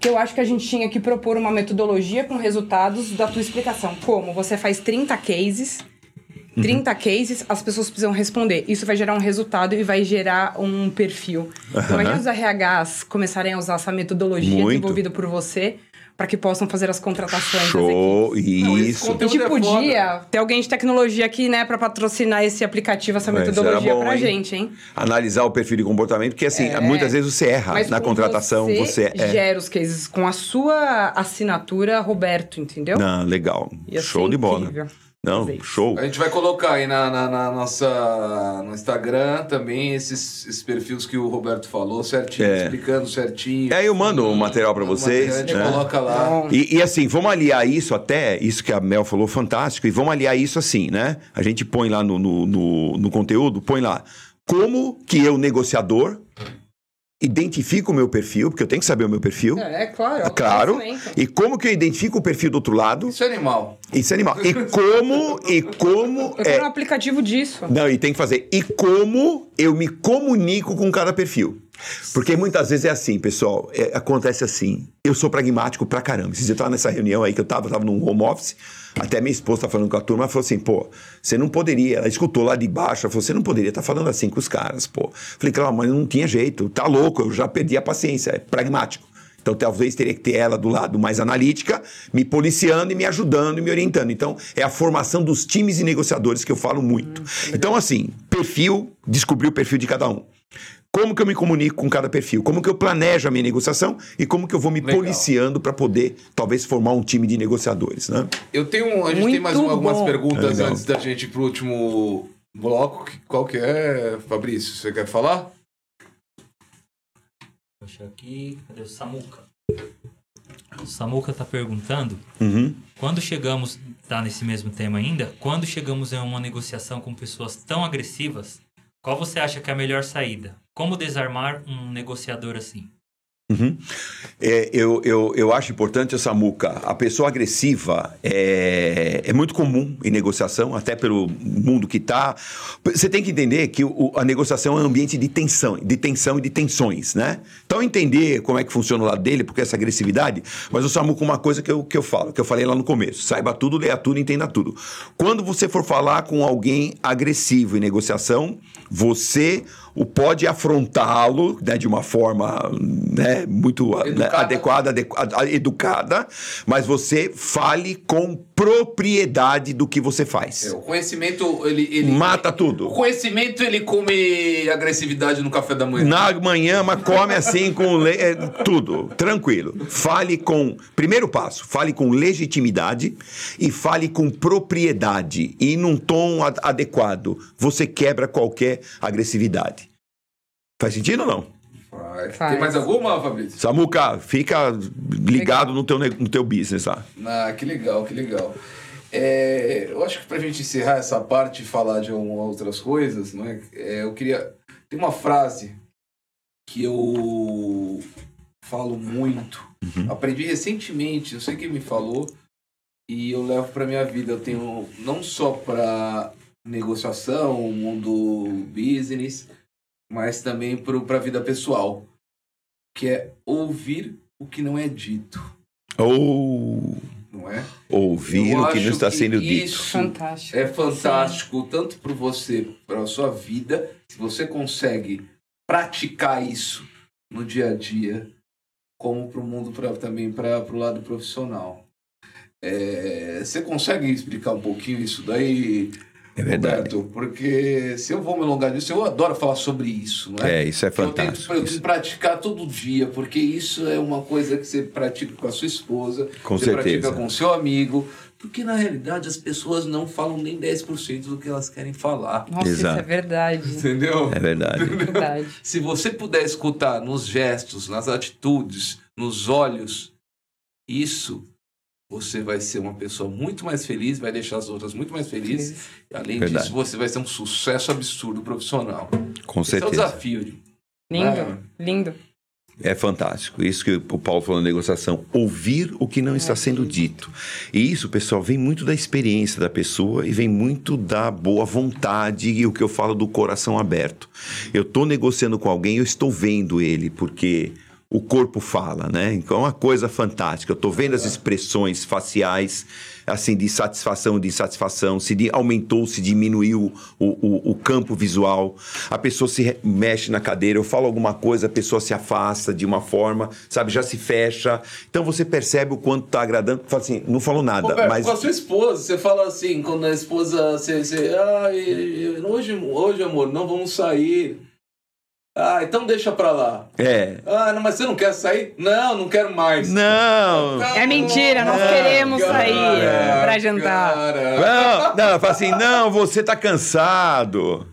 que eu acho que a gente tinha que propor uma metodologia com resultados da tua explicação. Como você faz 30 cases, Uhum. 30 cases, as pessoas precisam responder. Isso vai gerar um resultado e vai gerar um perfil. Imagina os RHs começarem a usar essa metodologia Muito. desenvolvida por você para que possam fazer as contratações. Show, Não, isso. A conteúdo gente é podia ter alguém de tecnologia aqui, né, pra patrocinar esse aplicativo, essa Mas metodologia hein? gente, hein? Analisar o perfil de comportamento, porque assim, muitas vezes você erra Mas na contratação, você, é. gera os cases com a sua assinatura, Roberto, entendeu? Não, legal. Show de bola. Não, isso. show. A gente vai colocar aí na, na, na nossa no Instagram também esses, esses perfis que o Roberto falou certinho, É. explicando certinho. É, eu mando o material pra O vocês, material A gente né? coloca lá. E, e, assim, vamos aliar isso até, isso que a Mel falou, fantástico, e vamos aliar isso assim, né? A gente põe lá no, no, no, no conteúdo, põe lá como que eu, negociador, identifico o meu perfil, porque eu tenho que saber o meu perfil. É, claro. é o Claro. E como que eu identifico o perfil do outro lado? Isso é animal. Isso é animal. E como, e como. Eu quero um É, aplicativo disso. não, e tem que fazer. E como eu me comunico com cada perfil. Porque muitas vezes é assim, pessoal. é, acontece assim. Eu sou pragmático pra caramba. Eu tava nessa reunião aí que eu tava, eu tava num home office. Até minha esposa tá falando com a turma, ela falou assim, pô, você não poderia. Ela escutou lá de baixo, ela falou, você não poderia estar falando assim com os caras, pô. Falei, claro, mas não tinha jeito, tá louco, eu já perdi a paciência, é pragmático. Então, talvez teria que ter ela do lado mais analítica, me policiando e me ajudando e me orientando. Então, é a formação dos times e negociadores que eu falo muito. então, assim, perfil, descobrir o perfil de cada um. Como que eu me comunico com cada perfil? Como que eu planejo a minha negociação e como que eu vou me Legal. policiando para poder, talvez, formar um time de negociadores, né? Eu tenho, um- a gente tem Muito mais um- algumas perguntas Legal. antes da gente ir pro último bloco. Que- Qual que é, Fabrício? Você quer falar? Deixa aqui. Cadê o Samuca? O Samuca tá perguntando. Uhum. Quando chegamos, tá nesse mesmo tema ainda, quando chegamos em uma negociação com pessoas tão agressivas, qual você acha que é a melhor saída? Como desarmar um negociador assim? Uhum. É, eu, eu, eu acho importante, Samuca, a pessoa agressiva é, é muito comum em negociação, até pelo mundo que está. Você tem que entender que o- a negociação é um ambiente de tensão, de tensão e de tensões, né? Então, entender como é que funciona o lado dele, porque essa agressividade. Mas o Samuca, uma coisa que eu, que eu falo, que eu falei lá no começo: saiba tudo, leia tudo, entenda tudo. Quando você for falar com alguém agressivo em negociação, você o pode afrontá-lo né, de uma forma né, muito né, adequada, adequada, educada, mas você fale com propriedade do que você faz. É, o conhecimento, ele, ele. Mata O tudo. conhecimento, ele come agressividade no café da manhã. Na manhã, mas come assim com le- é, tudo, tranquilo. Fale com. Primeiro passo, fale com legitimidade e fale com propriedade e num tom a- adequado. Você quebra qualquer agressividade. Faz sentido ou não? Faz. Tem mais alguma, Fabrício? Samuca, fica ligado no teu, no teu business lá. Ah, que legal, que legal. É, eu acho que pra gente encerrar essa parte e falar de um- outras coisas, não é? É, eu queria. Tem uma frase que eu falo muito. Aprendi recentemente, não sei quem me falou, e eu levo pra minha vida. Eu tenho não só pra negociação, mundo business, mas também pro, pra vida pessoal. Que é ouvir o que não é dito, Ou não é? ouvir Eu o que não está que sendo dito. Isso Fantástico. é fantástico, tanto para você, para a sua vida, se você consegue praticar isso no dia a dia, como para o mundo pra, também para o lado profissional. É, você consegue explicar um pouquinho isso daí, É verdade. Roberto? Porque se eu vou me alongar nisso, eu adoro falar sobre isso, não é? É, isso é fantástico. eu tento Isso- praticar todo dia, porque isso é uma coisa que você pratica com a sua esposa, Com você certeza. pratica com o seu amigo, porque na realidade as pessoas não falam nem 10% do que elas querem falar. Nossa, isso Exato. é verdade. Entendeu? É verdade. É verdade. Se você puder escutar nos gestos, nas atitudes, nos olhos, isso você vai ser uma pessoa muito mais feliz, vai deixar as outras muito mais felizes. Além Verdade. disso, você vai ser um sucesso absurdo profissional. Com Esse é o certeza. desafio. Lindo, Ah. lindo. É fantástico. Isso que o Paulo falou na negociação. Ouvir o que não está sendo dito. E isso, pessoal, vem muito da experiência da pessoa e vem muito da boa vontade e o que eu falo do coração aberto. Eu estou negociando com alguém, eu estou vendo ele, porque o corpo fala, né? Então é uma coisa fantástica. Eu estou vendo as expressões faciais, assim, de satisfação, de insatisfação, se de- aumentou, se diminuiu o, o, o campo visual. A pessoa se mexe na cadeira, eu falo alguma coisa, a pessoa se afasta de uma forma, sabe? Já se fecha. Então você percebe o quanto está agradando. Fala assim, não falou nada, Roberto, mas. com a sua esposa, você fala assim, quando a esposa, você, você ah, hoje, hoje, amor, não vamos sair. Ah, então deixa pra lá. É. Ah, não, mas você não quer sair? Não, não quero mais. Não! É mentira, nós queremos sair pra jantar. Cara. Não, não, fala assim, não, você tá cansado.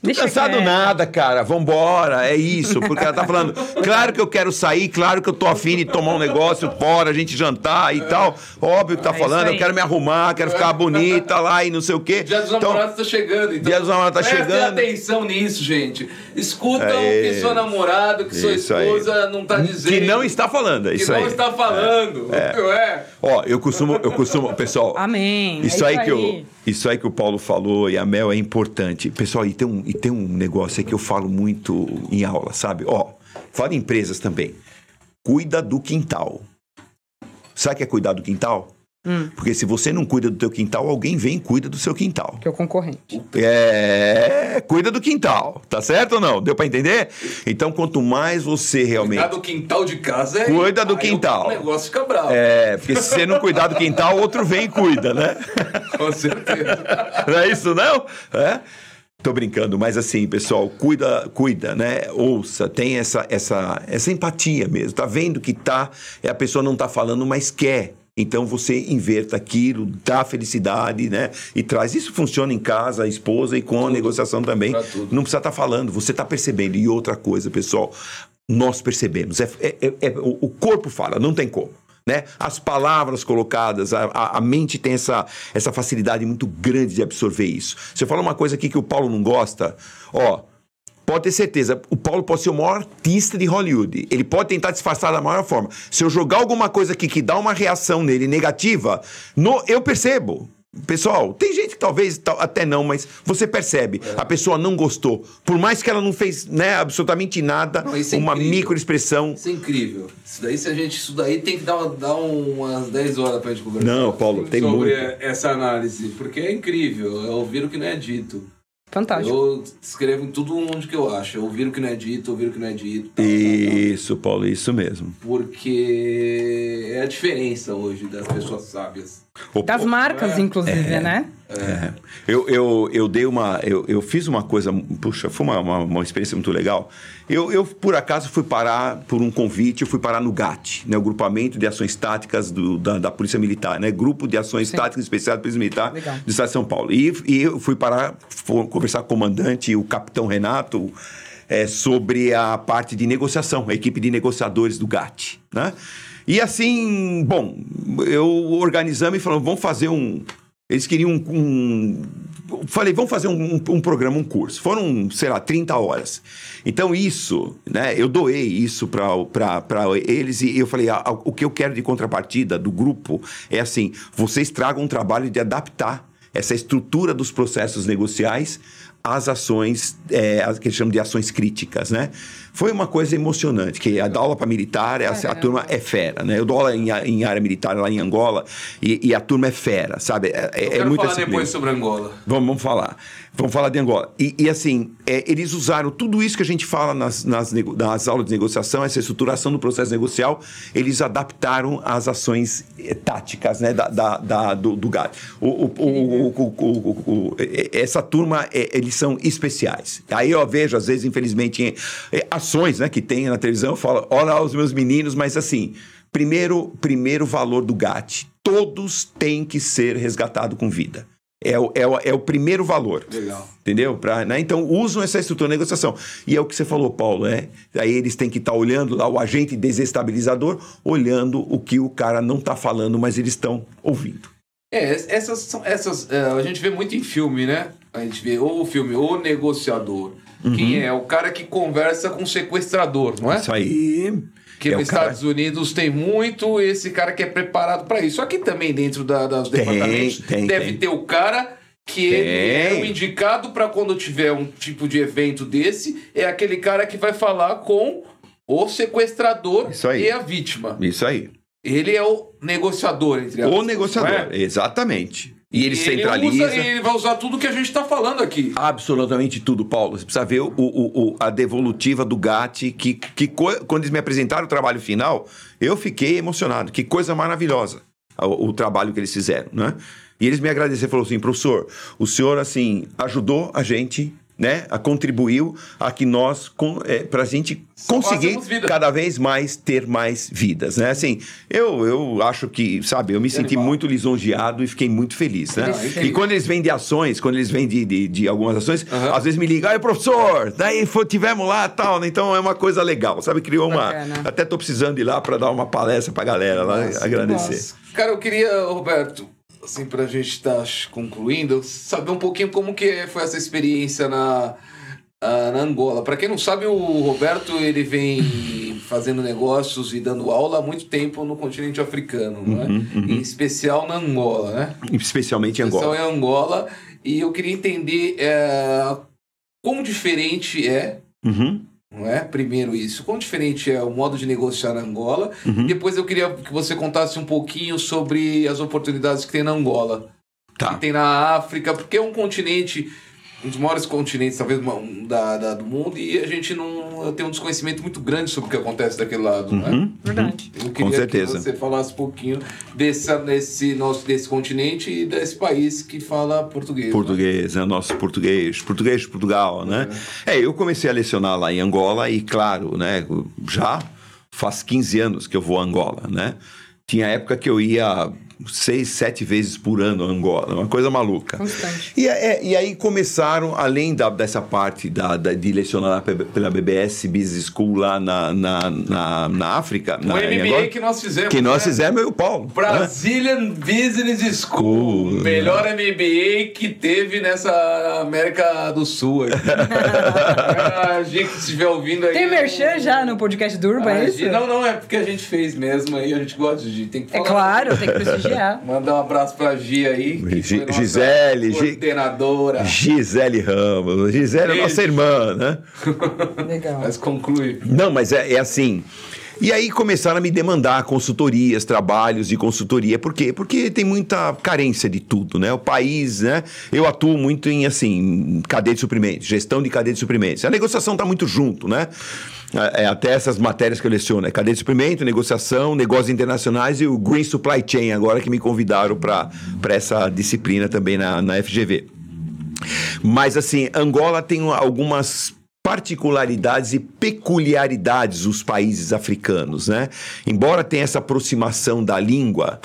Tô Deixa cansado quieto. nada, cara. Vambora, é isso. Porque ela tá falando, claro que eu quero sair, claro que eu tô afim de tomar um negócio fora, a gente jantar e tal. Óbvio que tá É isso falando, eu aí. quero me arrumar, quero ficar bonita lá e não sei o quê. Dia dos Então, namorados tá chegando, então. Dia dos namorados tá prestem chegando. atenção nisso, gente. Escutam o É que seu namorado, que sua isso aí. esposa não tá dizendo. que não está falando, é Que isso não aí. está falando. É. Ó, eu costumo, eu costumo, pessoal. Amém. Isso É aí que eu, isso aí que o Paulo falou e a Mel é importante. Pessoal, e tem um, e tem um negócio aí que eu falo muito em aula, sabe? Ó, fala em empresas também. Cuida do quintal. Sabe o que é cuidar do quintal? Porque se você não cuida do teu quintal, alguém vem e cuida do seu quintal. Que é o concorrente. É, cuida do quintal, tá certo ou não? Deu pra entender? Então, quanto mais você realmente Cuidar do quintal de casa é. Cuida do aí quintal. O negócio fica bravo. é, porque se você não cuidar do quintal, outro vem e cuida, né? Com certeza. Não é isso, não? É? Tô brincando, mas assim, pessoal, cuida, cuida, né? Ouça, tem essa, essa, essa empatia mesmo. Tá vendo que tá, é, a pessoa não tá falando, mas quer. Então você inverta aquilo, dá felicidade, né? E traz. Isso funciona em casa, a esposa e com a negociação também. tudo. Não precisa estar falando, você está percebendo. E outra coisa, pessoal, nós percebemos. É, é- é- é- o o corpo fala, não tem como. Né? As palavras colocadas, a, a- a mente tem essa, essa facilidade muito grande de absorver isso. Você fala uma coisa aqui que o Paulo não gosta, ó. Pode ter certeza, o Paulo pode ser o maior artista de Hollywood. Ele pode tentar disfarçar da maior forma. Se eu jogar alguma coisa aqui que dá uma reação nele negativa, no- eu percebo. Pessoal, tem gente que talvez tal- até não, mas você percebe. A pessoa não gostou. Por mais que ela não fez né, absolutamente nada, Não, é uma microexpressão. Isso é incrível. Isso daí, se a gente. Isso daí tem que dar, uma- dar umas 10 horas pra gente conversar. Não, Paulo, tem sobre muito. essa análise. Porque é incrível. É ouvir o que não é dito. Fantástico. Eu escrevo em tudo onde que eu acho. É ouvir o que não é dito, ouvir o que não é dito. tal, tal, tal. Isso, Paulo, isso mesmo. Porque é a diferença hoje das pessoas sábias. O- Das marcas, É. inclusive, né? É. Eu, eu, eu dei uma. Eu, eu fiz uma coisa. Puxa, foi uma, uma, uma experiência muito legal. Eu, eu, por acaso, fui parar por um convite, eu fui parar no GAT, né, o Grupamento de Ações Táticas do- da, da Polícia Militar, né? Grupo de Ações Sim. Táticas Especiais da Polícia Militar Legal. do Estado de São Paulo. E, e eu fui parar, fui conversar com o comandante, o capitão Renato, é, sobre a parte de negociação, a equipe de negociadores do GAT, né? E assim, bom, eu organizamos e falamos, vamos fazer um. Eles queriam um. um- falei, vamos fazer um, um- um programa, um curso. Foram, sei lá, 30 horas. Então, isso, né? Eu doei isso para eles e eu falei: ah, o que eu quero de contrapartida do grupo é assim: vocês tragam um trabalho de adaptar essa estrutura dos processos negociais às ações, é, que eles chamam de ações críticas, né? Foi uma coisa emocionante, que a aula para militar, a, a turma é fera, né? Eu dou aula em, em área militar lá em Angola e, e a turma é fera, sabe? É, é, é quero muita falar disciplina. depois sobre Angola. Vamos, vamos falar. Vamos falar de Angola. E, e, assim, é, eles usaram tudo isso que a gente fala nas, nas, nas aulas de negociação, essa estruturação do processo negocial, eles adaptaram às ações eh, táticas né, da, da- da- do, do GAD. Essa turma, eh, eles são especiais. Aí eu vejo, às vezes, infelizmente, em, eh, ações né, que tem na televisão, eu falo, olha lá os meus meninos, mas assim, primeiro, primeiro valor do GAT, todos têm que ser resgatados com vida. É o, é, o, é o primeiro valor. Legal. Entendeu? Pra, né? Então, usam essa estrutura de negociação. E é o que você falou, Paulo, é? Aí eles têm que estar olhando lá, o agente desestabilizador, olhando o que o cara não está falando, mas eles estão ouvindo. É, es- essas são essas. é, a gente vê muito em filme, né? A gente vê ou o filme O Negociador. Quem é? O cara que conversa com o sequestrador, não é? Isso aí. Que é nos o cara- Estados Unidos tem muito esse cara que é preparado para isso. Só que também dentro da, dos Tem, departamentos tem, deve tem. ter o cara que ele é o indicado para quando tiver um tipo de evento desse, é aquele cara que vai falar com o sequestrador Isso aí. e a vítima. Isso aí. Ele é o negociador, entre aspas, O negociador, é? exatamente. E ele, Ele, centraliza. usa, ele vai usar tudo que a gente está falando aqui. Absolutamente tudo, Paulo. Você precisa ver o, o- o- a devolutiva do GAT, que, que co- quando eles me apresentaram o trabalho final, eu fiquei emocionado. Que coisa maravilhosa o, o trabalho que eles fizeram, né? E eles me agradeceram, falou assim, professor, o senhor, assim, ajudou a gente, né? A contribuiu a que nós, com, é, pra gente conseguir cada vez mais ter mais vidas, né? Assim, eu, eu acho que, sabe, eu me senti Animal. muito lisonjeado e fiquei muito feliz, né? Feliz. E quando eles vêm de ações, quando eles vêm de, de, de algumas ações, às vezes me ligam, aí, professor, daí foi, tivemos lá tal, né? Então é uma coisa legal, sabe? Criou uma. Bacana. Até tô precisando ir lá para dar uma palestra pra galera lá, Nossa, agradecer. Cara, eu queria, Roberto, assim, pra gente estar concluindo, saber um pouquinho como que foi essa experiência na, ah, na Angola. Pra quem não sabe, o Roberto, ele vem fazendo negócios e dando aula há muito tempo no continente africano, é? Uhum, Em especial na Angola, né? Especialmente em Especial Angola. em Angola. E eu queria entender é, como diferente é Uhum. Não é? Primeiro isso. Quão diferente é o modo de negociar na Angola? Uhum. Depois eu queria que você contasse um pouquinho sobre as oportunidades que tem na Angola. Tá. Que tem na África, porque é um continente, um dos maiores continentes, talvez, uma- um da, da- do mundo, e a gente não tem um desconhecimento muito grande sobre o que acontece daquele lado, não é? Uhum. Verdade. Eu queria certeza. que você falasse um pouquinho desse, desse, nosso, desse continente e desse país que fala português. né? Português, né? Nosso português, português de Portugal, né? É, eu comecei a lecionar lá em Angola e, claro, né? Já faz 15 anos que eu vou a Angola, né? Tinha época que eu ia seis, sete vezes por ano a Angola, uma coisa maluca. Constante. E, é, e aí começaram, além da- dessa parte da, da- de lecionar pela BBS Business School lá na, na, na, na África, O na, em MBA Angola, que nós fizemos. que nós né? fizemos eu e o Paulo. né? Brazilian Business School, melhor MBA que teve nessa América do Sul. aí. a gente que estiver ouvindo aí. Tem merchan já no podcast do Urban, A é isso? gente- Não, não, é porque a gente fez mesmo aí, a gente gosta de. Tem que É falar. claro, tem que prestigiar. Mandar um abraço pra Gia aí. Que Gi- foi nossa Gisele, Gi- coordenadora. Gisele Ramos. Gisele é Beijo. nossa irmã, né? Legal. Mas conclui. Não, mas é, é assim. E aí começaram a me demandar consultorias, trabalhos de consultoria. Por quê? Porque tem muita carência de tudo, né? O país, né? Eu atuo muito em, assim, cadeia de suprimentos, gestão de cadeia de suprimentos. A negociação está muito junto, né? É, é, até essas matérias que eu leciono, é cadeia de suprimento, negociação, negócios internacionais e o Green Supply Chain, agora que me convidaram para essa disciplina também na, na FGV. Mas assim, Angola tem algumas particularidades e peculiaridades os países africanos, né? Embora tenha essa aproximação da língua,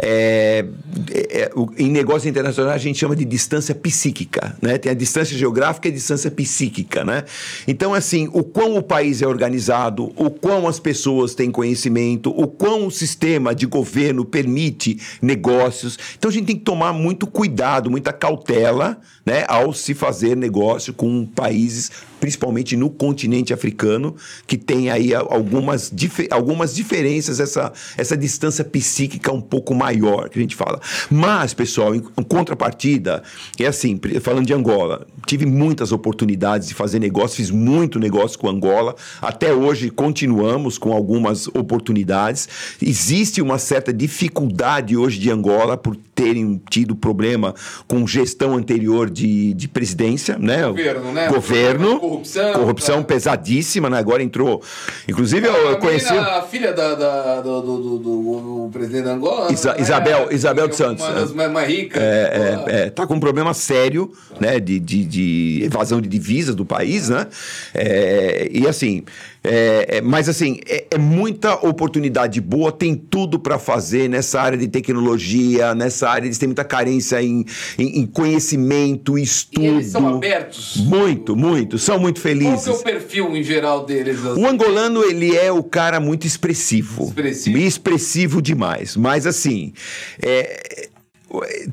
é, é, é, em negócio internacional a gente chama de distância psíquica, né? Tem a distância geográfica e a distância psíquica, né? Então, assim, o quão o país é organizado, o quão as pessoas têm conhecimento, o quão o sistema de governo permite negócios. Então, a gente tem que tomar muito cuidado, muita cautela, né? Ao se fazer negócio com países, principalmente no continente africano, que tem aí algumas, dife- algumas diferenças, essa, essa distância psíquica um pouco maior, que a gente fala. Mas, pessoal, em em contrapartida, é assim, falando de Angola, tive muitas oportunidades de fazer negócio, fiz muito negócio com Angola, até hoje continuamos com algumas oportunidades. Existe uma certa dificuldade hoje de Angola por terem tido problema com gestão anterior de, de presidência, né? Governo, né? Governo. Corrupção, Corrupção tá. pesadíssima, né? Agora entrou. Inclusive, eu, eu A conheci. A filha da, da- do, do, do- do- presidente da Angola. Isa- né? Isabel- Isabel dos É Santos, Uma é. das mais, mais ricas. É, é, é, tá com um problema sério, né, de, de, de evasão de divisas do país, né? É, e assim, é, é, mas assim, é, é muita oportunidade boa, tem tudo para fazer nessa área de tecnologia, nessa área eles têm muita carência em, em, em conhecimento, estudo. E eles são abertos. Muito, muito, são muito Qual que é felizes. o perfil em geral deles? assim? O angolano, ele é o cara muito expressivo. Expressivo. Expressivo demais. Mas, assim, é,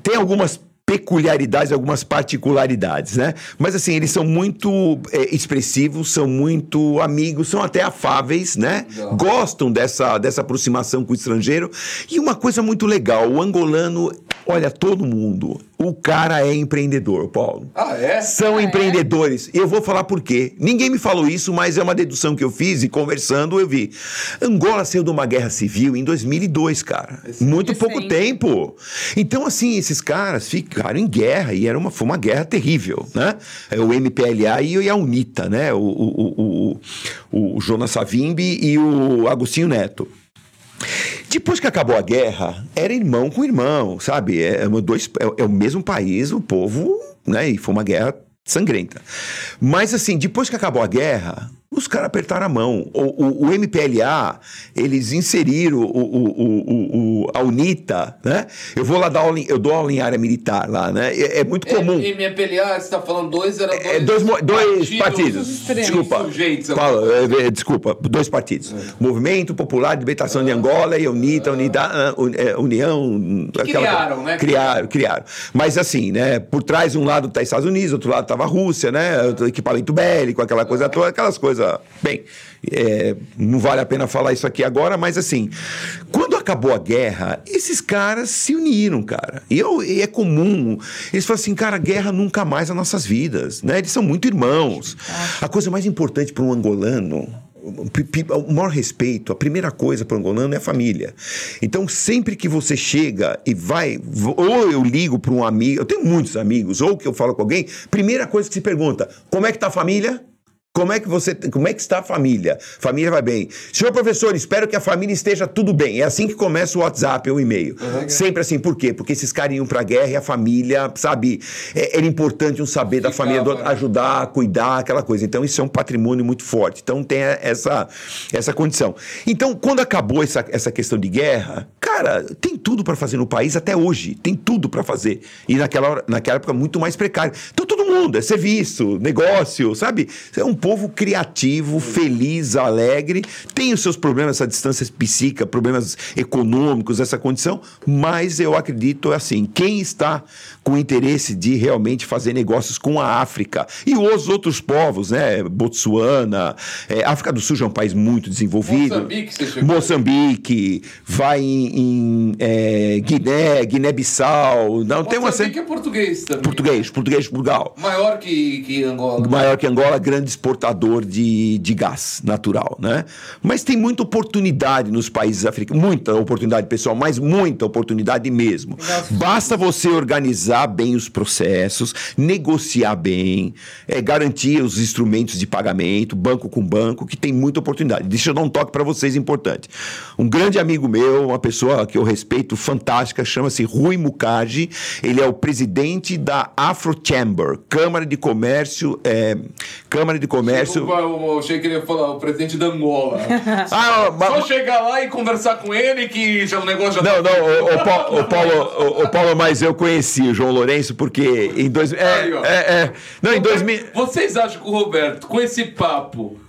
tem algumas peculiaridades, algumas particularidades, né? Mas assim, eles são muito é, expressivos, são muito amigos, são até afáveis, né? Legal. Gostam dessa, dessa aproximação com o estrangeiro. E uma coisa muito legal, o angolano, olha, todo mundo, o cara é empreendedor, Paulo. Ah, é? São empreendedores. Eu vou falar por quê. Ninguém me falou isso, mas é uma dedução que eu fiz e conversando eu vi. Angola saiu de uma guerra civil em 2002, cara. Muito pouco Recente. tempo. Então, assim, esses caras ficaram em guerra e era uma, foi uma guerra terrível, né? É O MPLA e a UNITA, né? O, o, o, o, o Jonas Savimbi e o Agostinho Neto. Depois que acabou a guerra, era irmão com irmão, sabe? É, é dois, é, é o mesmo país, o povo, né? E foi uma guerra sangrenta. Mas assim, depois que acabou a guerra, os caras apertaram a mão. O, o- o MPLA, eles inseriram o, o- o- a UNITA, né? Eu vou lá dar aula, em- eu dou aula em área militar lá, né? É, é muito comum. É, MPLA, você tá falando dois, era dois, É, dois, dois partidos. extremos. Desculpa. Sujeitos, Paulo, é, é, desculpa. Dois partidos. Movimento Popular de Libertação de Angola e a UNITA, Unida, ah, é, União. Criaram, né? Criaram, criaram. Mas assim, né? Por trás, um lado tá Estados Unidos, outro lado tava a Rússia, né? Equipamento bélico, aquela coisa toda, aquelas coisas. Bem, é, não vale a pena falar isso aqui agora, mas assim, quando acabou a guerra, esses caras se uniram, cara. E, eu- e é comum. Eles falam assim, cara, guerra nunca mais nas nossas vidas, né? Eles são muito irmãos. A coisa mais importante para um angolano. O maior respeito, a primeira coisa para o angolano é a família. Então, sempre que você chega e vai, ou eu ligo para um amigo, eu tenho muitos amigos, ou que eu falo com alguém, primeira coisa que se pergunta: como é que tá a família? Como é que você, como é que está a família? Família vai bem. Senhor professor, espero que a família esteja tudo bem. É assim que começa o WhatsApp ou o e-mail. Sempre assim, por quê? Porque esses caras iam pra guerra e a família, sabe, é- era importante um saber da família, do- né? ajudar, cuidar, aquela coisa. Então isso é um patrimônio muito forte. Então tem essa essa condição. Então, quando acabou essa, essa questão de guerra, cara, tem tudo para fazer no país até hoje. Tem tudo para fazer. E naquela, hora- naquela época muito mais precário. Então mundo, é serviço, negócio, sabe? É um povo criativo, feliz, alegre. Tem os seus problemas, essa distância psíquica, problemas econômicos, essa condição, mas eu acredito assim, quem está com interesse de realmente fazer negócios com a África e os outros povos, né? Botsuana, é, África do Sul já é um país muito desenvolvido. Moçambique, você chegou? Moçambique, vai em, em, é, Guiné, Guiné-Bissau. Não, tem uma Moçambique série. é português também. Português, português de Portugal. Maior que, que Angola. Maior que Angola, grande exportador de, de gás natural, né? Mas tem muita oportunidade nos países africanos, muita oportunidade pessoal, mas muita oportunidade mesmo. Basta você organizar bem os processos, negociar bem, é, garantir os instrumentos de pagamento, banco com banco, que tem muita oportunidade. Deixa eu dar um toque para vocês importante. Um grande amigo meu, uma pessoa que eu respeito, fantástica, chama-se Rui Mukherjee. Ele é o presidente da Afro Chamber, Câmara de Comércio, é, Câmara de Comércio. Desculpa, eu achei que ele ia falar o presidente da Angola. Ah, mas- Só chegar lá e conversar com ele que já o negócio já Não, tá- não, o, o Paulo, o, Paulo, o- Paulo, mas eu conheci o João Lourenço porque em dois, é, Aí, é, é, não, em 2000, Vocês acham que o Roberto, com esse papo.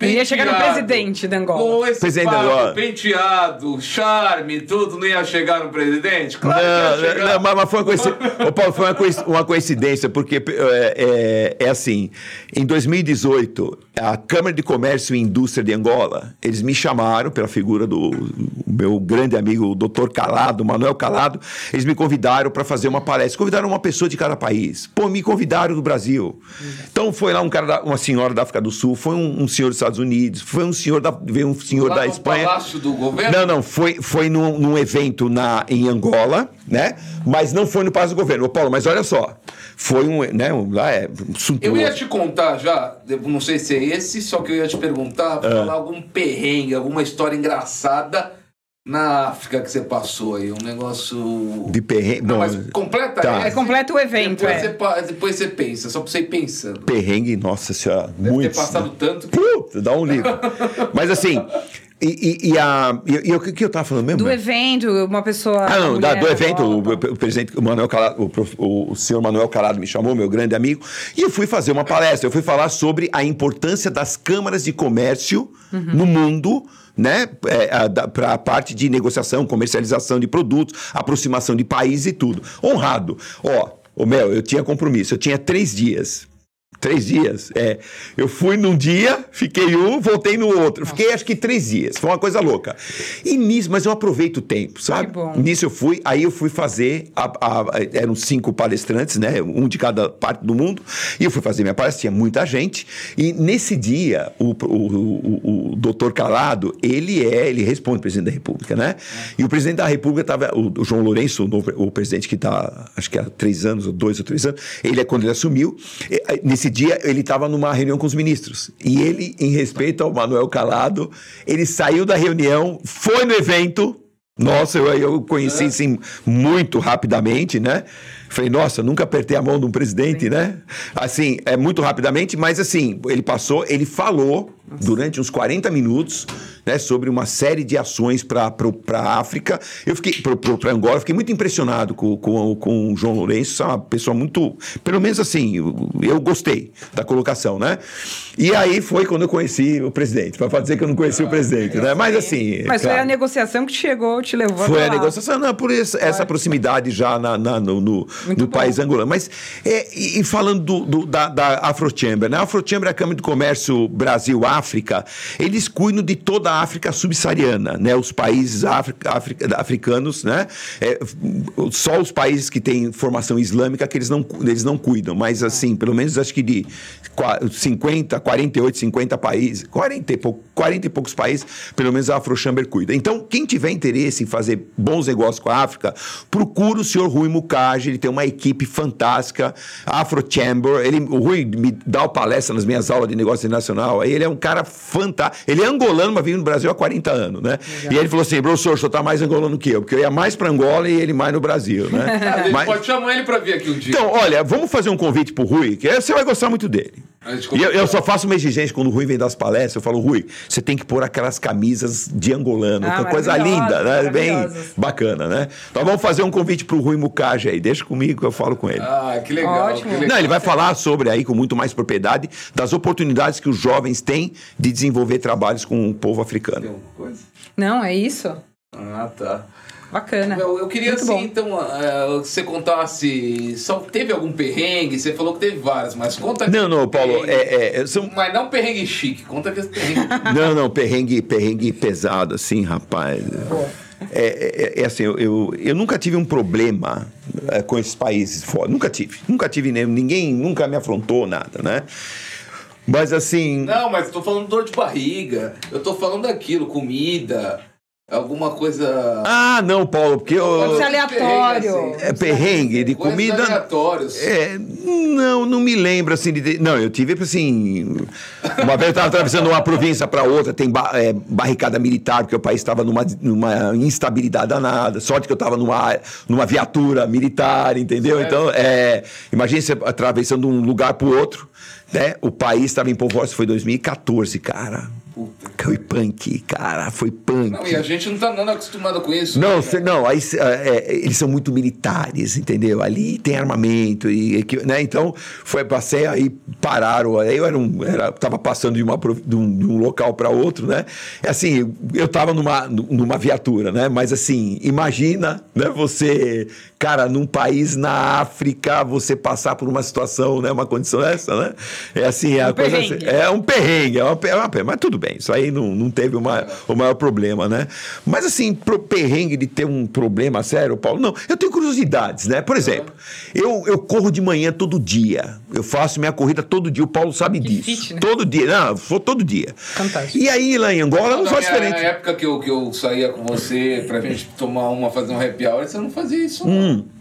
Ele ia chegar no penteado, presidente da Angola. Com esse Presidente da papo, Angola. penteado, charme, tudo, não ia chegar no presidente? Claro que Não, ia não, chegar. não, mas, mas foi uma coincidência. Ô, Paulo, foi uma, coinc- uma coincidência, porque é, é- é assim: em 2018, a Câmara de Comércio e Indústria de Angola, eles me chamaram pela figura do meu grande amigo, o doutor Calado, Manuel Calado, eles me convidaram para fazer uma palestra. Convidaram uma pessoa de cada país. Pô, me convidaram do Brasil. Então foi lá um cara, da- uma senhora da África do Sul, foi um, um senhor dos Estados Unidos, foi um senhor da, veio um senhor Lá da Espanha. Palácio do Governo? Não, não, foi, foi num, num evento na, em Angola, né? Mas não foi no Palácio do Governo. Ô, Paulo, mas olha só. Foi um, né? Um, lá é um. Eu ia te contar já, não sei se é esse, só que eu ia te perguntar, É. falar algum perrengue, alguma história engraçada na África que você passou aí, um negócio... De perrengue. Não, Bom, mas completa tá. É completo o evento, Depois, é. você, depois você pensa, só pra você ir pensando. perrengue, nossa senhora, Deve muito. ter passado tanto que... Puta, dá um livro. mas assim, e, e, e a. E, e o que, que eu tava falando mesmo? Do evento, uma pessoa. Ah, não, da- do evento, o, o presidente o Manuel Calado, o, prof- o, o senhor Manuel Calado me chamou, meu grande amigo, e eu fui fazer uma palestra. Eu fui falar sobre a importância das câmaras de comércio no mundo. Né, para a parte de negociação, comercialização de produtos, aproximação de países e tudo. Honrado. Ó, Ô, Mel, eu tinha compromisso. Eu tinha três dias. Três dias? É. Eu fui num dia, fiquei um, voltei no outro. Fiquei acho que três dias. Foi uma coisa louca. E nisso, mas eu aproveito o tempo, sabe? Que bom. Nisso eu fui, aí eu fui fazer. a- a- eram cinco palestrantes, né? Um de cada parte do mundo. E eu fui fazer minha palestra, tinha muita gente. E nesse dia, o, o, o, o doutor Calado, ele é, ele responde presidente da República, né? E o presidente da República estava, o, João Lourenço, o, novo- o presidente que está, acho que há três anos, ou dois ou três anos, ele é quando ele assumiu. Nesse dia, ele estava numa reunião com os ministros. E ele, em respeito ao Manuel Calado, ele saiu da reunião, foi no evento. Nossa, eu, eu conheci assim muito rapidamente, né? Falei, nossa, nunca apertei a mão de um presidente, né? Assim, é muito rapidamente, mas assim, ele passou, ele falou durante uns 40 minutos, né, sobre uma série de ações para a África. Eu fiquei, para Angola, fiquei muito impressionado com, com, com o João Lourenço, é uma pessoa muito, pelo menos assim, eu, eu gostei da colocação, né? E aí foi quando eu conheci o presidente, para dizer que eu não conheci o presidente, né? Mas assim. Mas foi claro. a negociação que te chegou, te levou Foi a lá. negociação, não, por essa, essa proximidade já na, na- no, no, no país angolano. Mas, é, e, e falando do, do- da, da Afrochamber, né? A Afrochamber é a Câmara de Comércio Brasil-África, eles cuidam de toda a África subsaariana, né? Os países africa, africa- africanos, né? É, só os países que têm formação islâmica que eles não, eles não cuidam, mas assim, pelo menos acho que de qua- 50, 48, 50 países, 40 e, pou- 40 e poucos países, pelo menos a Afrochamber cuida. Então, quem tiver interesse em fazer bons negócios com a África, procura o senhor Rui Mukage, ele tem uma equipe fantástica, Afrochamber, ele, o Rui me dá palestra nas minhas aulas de negócio internacional, aí ele é um cara fantástico, ele é angolano, mas vive no Brasil há 40 anos, né? E aí ele falou assim, professor, o senhor tá mais angolano que eu, porque eu ia mais para Angola e ele mais no Brasil, né? A gente Mas- pode chamar ele pra vir aqui um dia. então, olha, vamos fazer um convite pro Rui, que você vai gostar muito dele. E eu, eu só faço uma exigência quando o Rui vem das palestras. Eu falo, Rui, você tem que pôr aquelas camisas de angolano, Ah, que coisa linda, né? Bem maravilhosas. bacana, né? Então vamos fazer um convite pro Rui Mucage aí. Deixa comigo que eu falo com ele. Ah, que legal. Ótimo. que legal. Não, ele vai falar sobre aí com muito mais propriedade das oportunidades que os jovens têm de desenvolver trabalhos com o povo Tem africano. alguma coisa? Não, é isso. Ah, tá. Bacana. Eu, eu queria, Muito assim, bom. então, eh, que você contasse. Só teve algum perrengue? Você falou que teve vários, mas conta Não, não, Paulo, perrengue. é, é, são, Mas não perrengue chique, conta aquele perrengue. Não, não, perrengue, perrengue pesado, assim, rapaz. É, é- é assim, eu, eu, eu nunca tive um problema é, com esses países fora. Nunca tive. Nunca tive nem- ninguém, nunca me afrontou nada, né? Mas assim. não, mas tô falando dor de barriga. Eu tô falando daquilo, comida, alguma coisa. Ah, não, Paulo, porque eu. Pode ser aleatório. Perrengue, É perrengue de Coisas comida. aleatórios. É, não, não me lembro assim de. Não, eu tive assim. Uma vez eu estava atravessando uma província para outra, tem ba- é, barricada militar, porque o país estava numa, numa instabilidade danada. Sorte que eu estava numa, numa viatura militar, entendeu? Então, é, imagine você atravessando um lugar para o outro, né? O país estava em polvorosa, foi 2014, cara. Puta. Foi punk, cara, foi punk. Não, e a gente não tá nada acostumado com isso. Não, né, cê- não, aí, é, é, eles são muito militares, entendeu? Ali tem armamento, e, né? Então, foi, passei, aí pararam, aí eu era um, era, tava passando de, uma, de, um, de um local para outro, né? É assim, eu tava numa, numa viatura, né? Mas assim, imagina, né? Você, cara, num país na África, você passar por uma situação, né? Uma condição dessa, né? É assim, é, a coisa assim, é um perrengue, é uma, é uma mas tudo bem, isso aí não, não teve uma, o maior problema, né? Mas assim, pro perrengue de ter um problema sério, Paulo, não, eu tenho curiosidades, né? Por exemplo, eu, eu corro de manhã todo dia, eu faço minha corrida todo dia, o Paulo sabe Que disso. fit, né? Todo dia, não, vou todo dia. Fantástico. E aí lá em Angola não Na minha diferente. época que eu, que eu saía com você pra gente tomar uma, fazer um happy hour, você não fazia isso. Hum. não.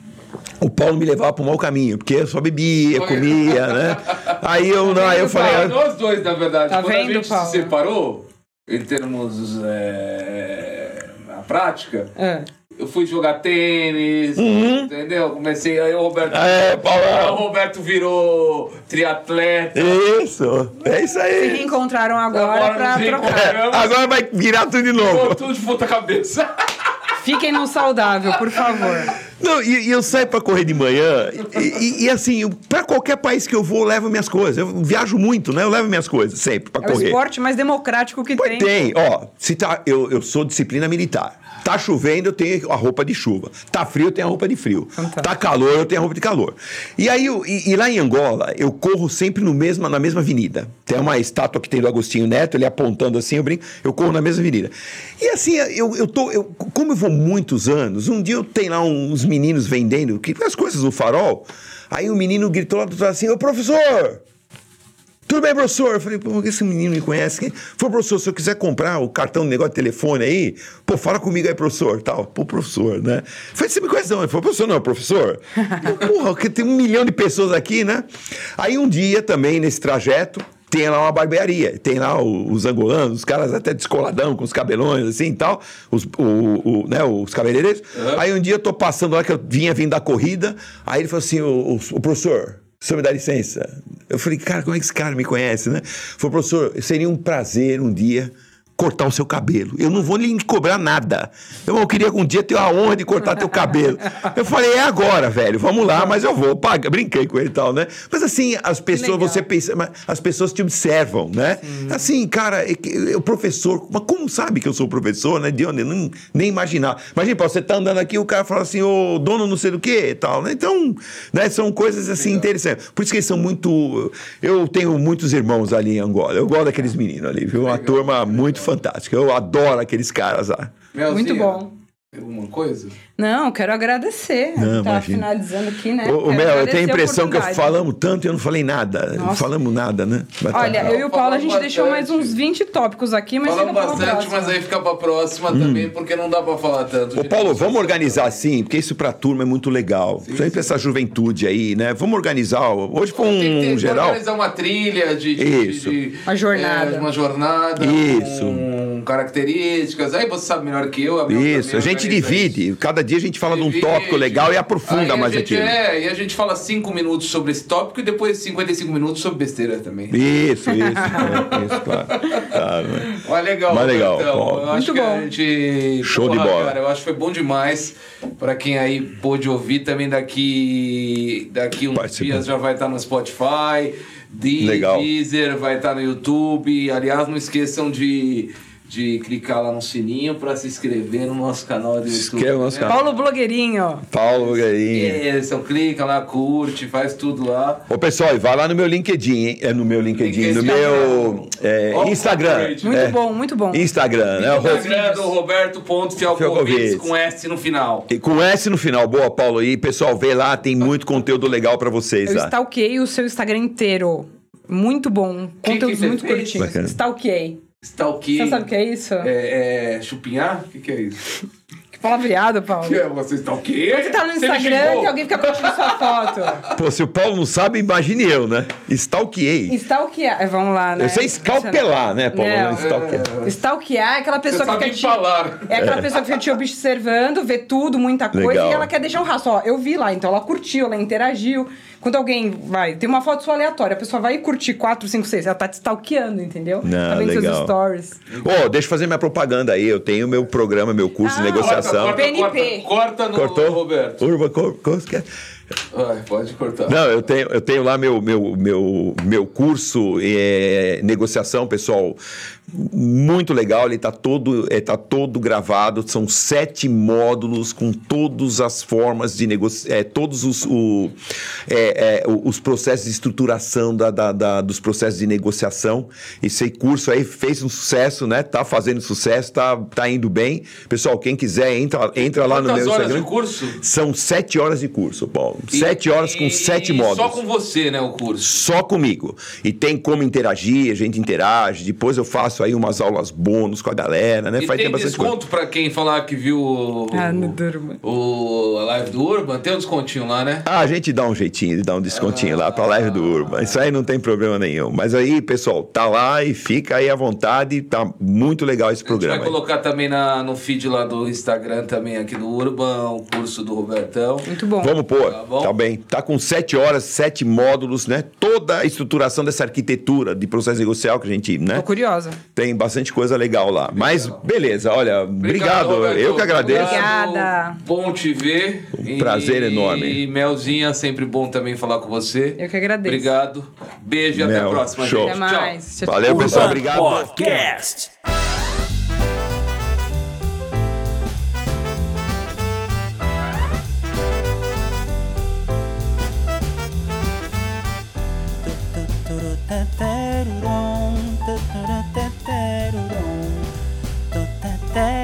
O Paulo me levava para o mau caminho, porque eu só bebia, Foi. comia, né? Aí eu, não, aí eu falei, ah, Nós dois, na verdade. Tá Quando a vendo, gente Paulo? se separou, em termos. É, na prática, É. eu fui jogar tênis, entendeu? Comecei, aí o Roberto. Uhum. É, Paulo. Aí o Roberto virou triatleta. isso, é isso Se aí. reencontraram agora, Agora pra trocar. reencontramos. Agora vai virar tudo de novo. Pô, tudo de ponta cabeça. Fiquem no saudável, por favor. Não, e, e eu saio pra correr de manhã e, e- e, assim, pra qualquer país que eu vou, eu levo minhas coisas. Eu viajo muito, né? Eu levo minhas coisas sempre pra É o correr. esporte mais democrático que Pois tem. tem, ó, se tá, eu, eu sou disciplina militar. Tá chovendo, eu tenho a roupa de chuva. Tá frio, eu tenho a roupa de frio. Tá calor, eu tenho a roupa de calor. E aí, eu- e, e lá em Angola, eu corro sempre no mesma, na mesma avenida. Tem uma estátua que tem do Agostinho Neto, ele apontando assim, eu brinco, eu corro na mesma avenida. E assim, eu, eu tô, eu, como eu vou muitos anos, um dia eu tenho lá uns meninos vendendo que- as coisas no farol. Aí o menino gritou lá do assim, ô professor! Tudo bem, professor? Eu falei, pô, esse menino me conhece. Quem? Falei, professor, se eu quiser comprar o cartão do negócio de telefone aí, pô, fala comigo aí, professor, tal. Pô, professor, né? Eu falei, você me conhece não? Ele falou, professor, não, professor. Eu, Porra, que tem um milhão de pessoas aqui, né? Aí um dia também, nesse trajeto, tem lá uma barbearia, tem lá os angolanos, os caras até descoladão, com os cabelões assim e tal, os, o, o- né, os cabeleireiros. Aí um dia eu tô passando lá, que eu vinha vindo da corrida, aí ele falou assim, o, o- o professor, senhor me dá licença? Eu falei, cara, como é que esse cara me conhece, né? Falei, professor, seria um prazer um dia cortar o seu cabelo. Eu não vou lhe cobrar nada. Eu, eu queria um dia ter a honra de cortar teu cabelo. Eu falei, é agora, velho, vamos lá, mas eu vou pagar. Brinquei com ele e tal, né? Mas assim, as pessoas, legal. você pensa, mas as pessoas te observam, né? Assim, cara, é que- o professor, mas como sabe que eu sou professor, né? De onde? Eu não, nem imaginar. Imagina, você tá andando aqui, o cara fala assim, ô dono não sei do que e tal, né? Então, né, são coisas assim interessantes. Por isso que eles são muito. Eu tenho muitos irmãos ali em Angola. Eu gosto daqueles meninos ali, viu? Uma turma muito fantástica. Eu adoro aqueles caras lá. Melzinha, Muito bom. Tem Alguma coisa? Não, quero agradecer. Não, tá finalizando aqui, né? Ô, Mel, eu tenho a impressão que eu oportunidade. falamos tanto e eu não falei nada. Não Nossa. falamos nada, né? Mas tá Olha, eu e o Paulo, a gente Falamos deixou mais bastante. uns 20 tópicos aqui, mas Falamos bastante, mas aí fica pra próxima também, porque não dá pra falar tanto. Hum. Ô, Paulo, vamos organizar assim, porque isso pra turma é muito legal. Principalmente pra essa juventude aí, né? Vamos organizar. Hoje foi Tem que um geral. organizar uma trilha de, de- Isso. de- de- Uma jornada. é, uma jornada. Isso. Com características. Aí você sabe melhor que eu. a Isso, também a gente organiza divide. Cada dia a gente fala de um Divide. tópico legal e aprofunda Aí a mais gente, aquilo. É, e a gente fala 5 minutos sobre esse tópico e depois 55 minutos sobre besteira também. Isso, isso, é, isso, claro. Claro, né? Mas legal, Mas legal, Robertão. Paulo. Eu acho Muito que a bom. gente. Show de Porra, bola. Cara, eu acho que foi bom demais. Pra quem aí pôde ouvir também daqui. Daqui uns Participou. dias já vai estar no Spotify. De Legal. Deezer, vai estar no YouTube. Aliás, não esqueçam de, de clicar lá no sininho pra se inscrever no nosso canal do YouTube. no nosso né? canal. Paulo Blogueirinho. Paulo Garinha. Isso, clica lá, curte, faz tudo lá. Ô, pessoal, e vai lá no meu LinkedIn, hein? É no meu LinkedIn, no LinkedIn. meu é, Instagram. corporate. Muito É, bom, muito bom. Instagram, né? Instagram do Roberto.fialcovics Fialkovitz. com S no final. E com S no final. Boa, Paulo. E pessoal, vê lá, tem muito conteúdo legal pra vocês Eu lá. stalkeei o seu Instagram inteiro. Muito bom. Que Conteúdos que você muito fez? curtinhos. Bacana. Stalkeei. Você sabe o que é isso? É, é chupinhar? O que, que é isso? Que palavreado, Paulo. Que é você stalkeia? Você tá no Você Instagram que alguém fica curtindo sua foto. Pô, se o Paulo não sabe, imagine eu, né? Stalkeei. Stalkear. é, Vamos lá, né? Eu sei escalpelar, né, Paulo? Não. Não, Stalkear. Stalkear é aquela Você pessoa que sabe fica te... falar. É aquela pessoa que fica te observando, vê tudo, muita coisa, Legal. e ela quer deixar um rastro. Ó, eu vi lá, então ela curtiu, ela interagiu. Quando alguém vai, tem uma foto sua aleatória, a pessoa vai curtir 4, 5, 6, ela tá te stalkeando, entendeu? Não, tá vendo seus legal. stories. Ô, deixa eu fazer minha propaganda aí. Eu tenho meu programa, meu curso de Ah, negociação. Corta, PNP. corta, corta no Cortou? Roberto. Urba, Ai, pode cortar. Não, eu tenho, eu tenho lá meu, meu, meu, meu curso é, negociação, pessoal. Muito legal, ele está todo, é, tá todo gravado. São sete módulos com todas as formas de negociar, é, todos os, o, é, é, os processos de estruturação da, da- da- dos processos de negociação. Esse curso aí fez um sucesso, né? Tá fazendo sucesso, tá, tá indo bem. Pessoal, quem quiser, entra, entra lá no meu horas Instagram. de curso? São sete horas de curso, Paulo. Sete horas com E- sete e módulos. Só com você, né, o curso. Só comigo. E tem como interagir, a gente interage. Depois eu faço aí umas aulas bônus com a galera, né? E Faz tem desconto pra quem falar que viu o, Ah, durma. o, a live do Urban? Tem um descontinho lá, né? Ah, a gente dá um jeitinho de dar um descontinho lá pra live do Urban. Isso aí não tem problema nenhum. Mas aí, pessoal, tá lá e fica aí à vontade. Tá muito legal esse A gente vai programa. aí. colocar também na, no feed lá do Instagram também aqui do Urban, o curso do Robertão. Muito bom. Vamos pôr, Tá bom. tá, bem. Tá com sete horas, sete módulos, né? Toda a estruturação dessa arquitetura de processo negocial que a gente, né? Tô curiosa. Tem bastante coisa legal lá. Mas beleza, olha, obrigado. Roberto. eu que agradeço. Obrigada. Bom te ver. Um prazer enorme. E Melzinha, sempre bom também falar com você. Eu que agradeço. Obrigado. Beijo e até a próxima, show. gente. Até mais. Tchau. Valeu, pessoal. Obrigado. Podcast. that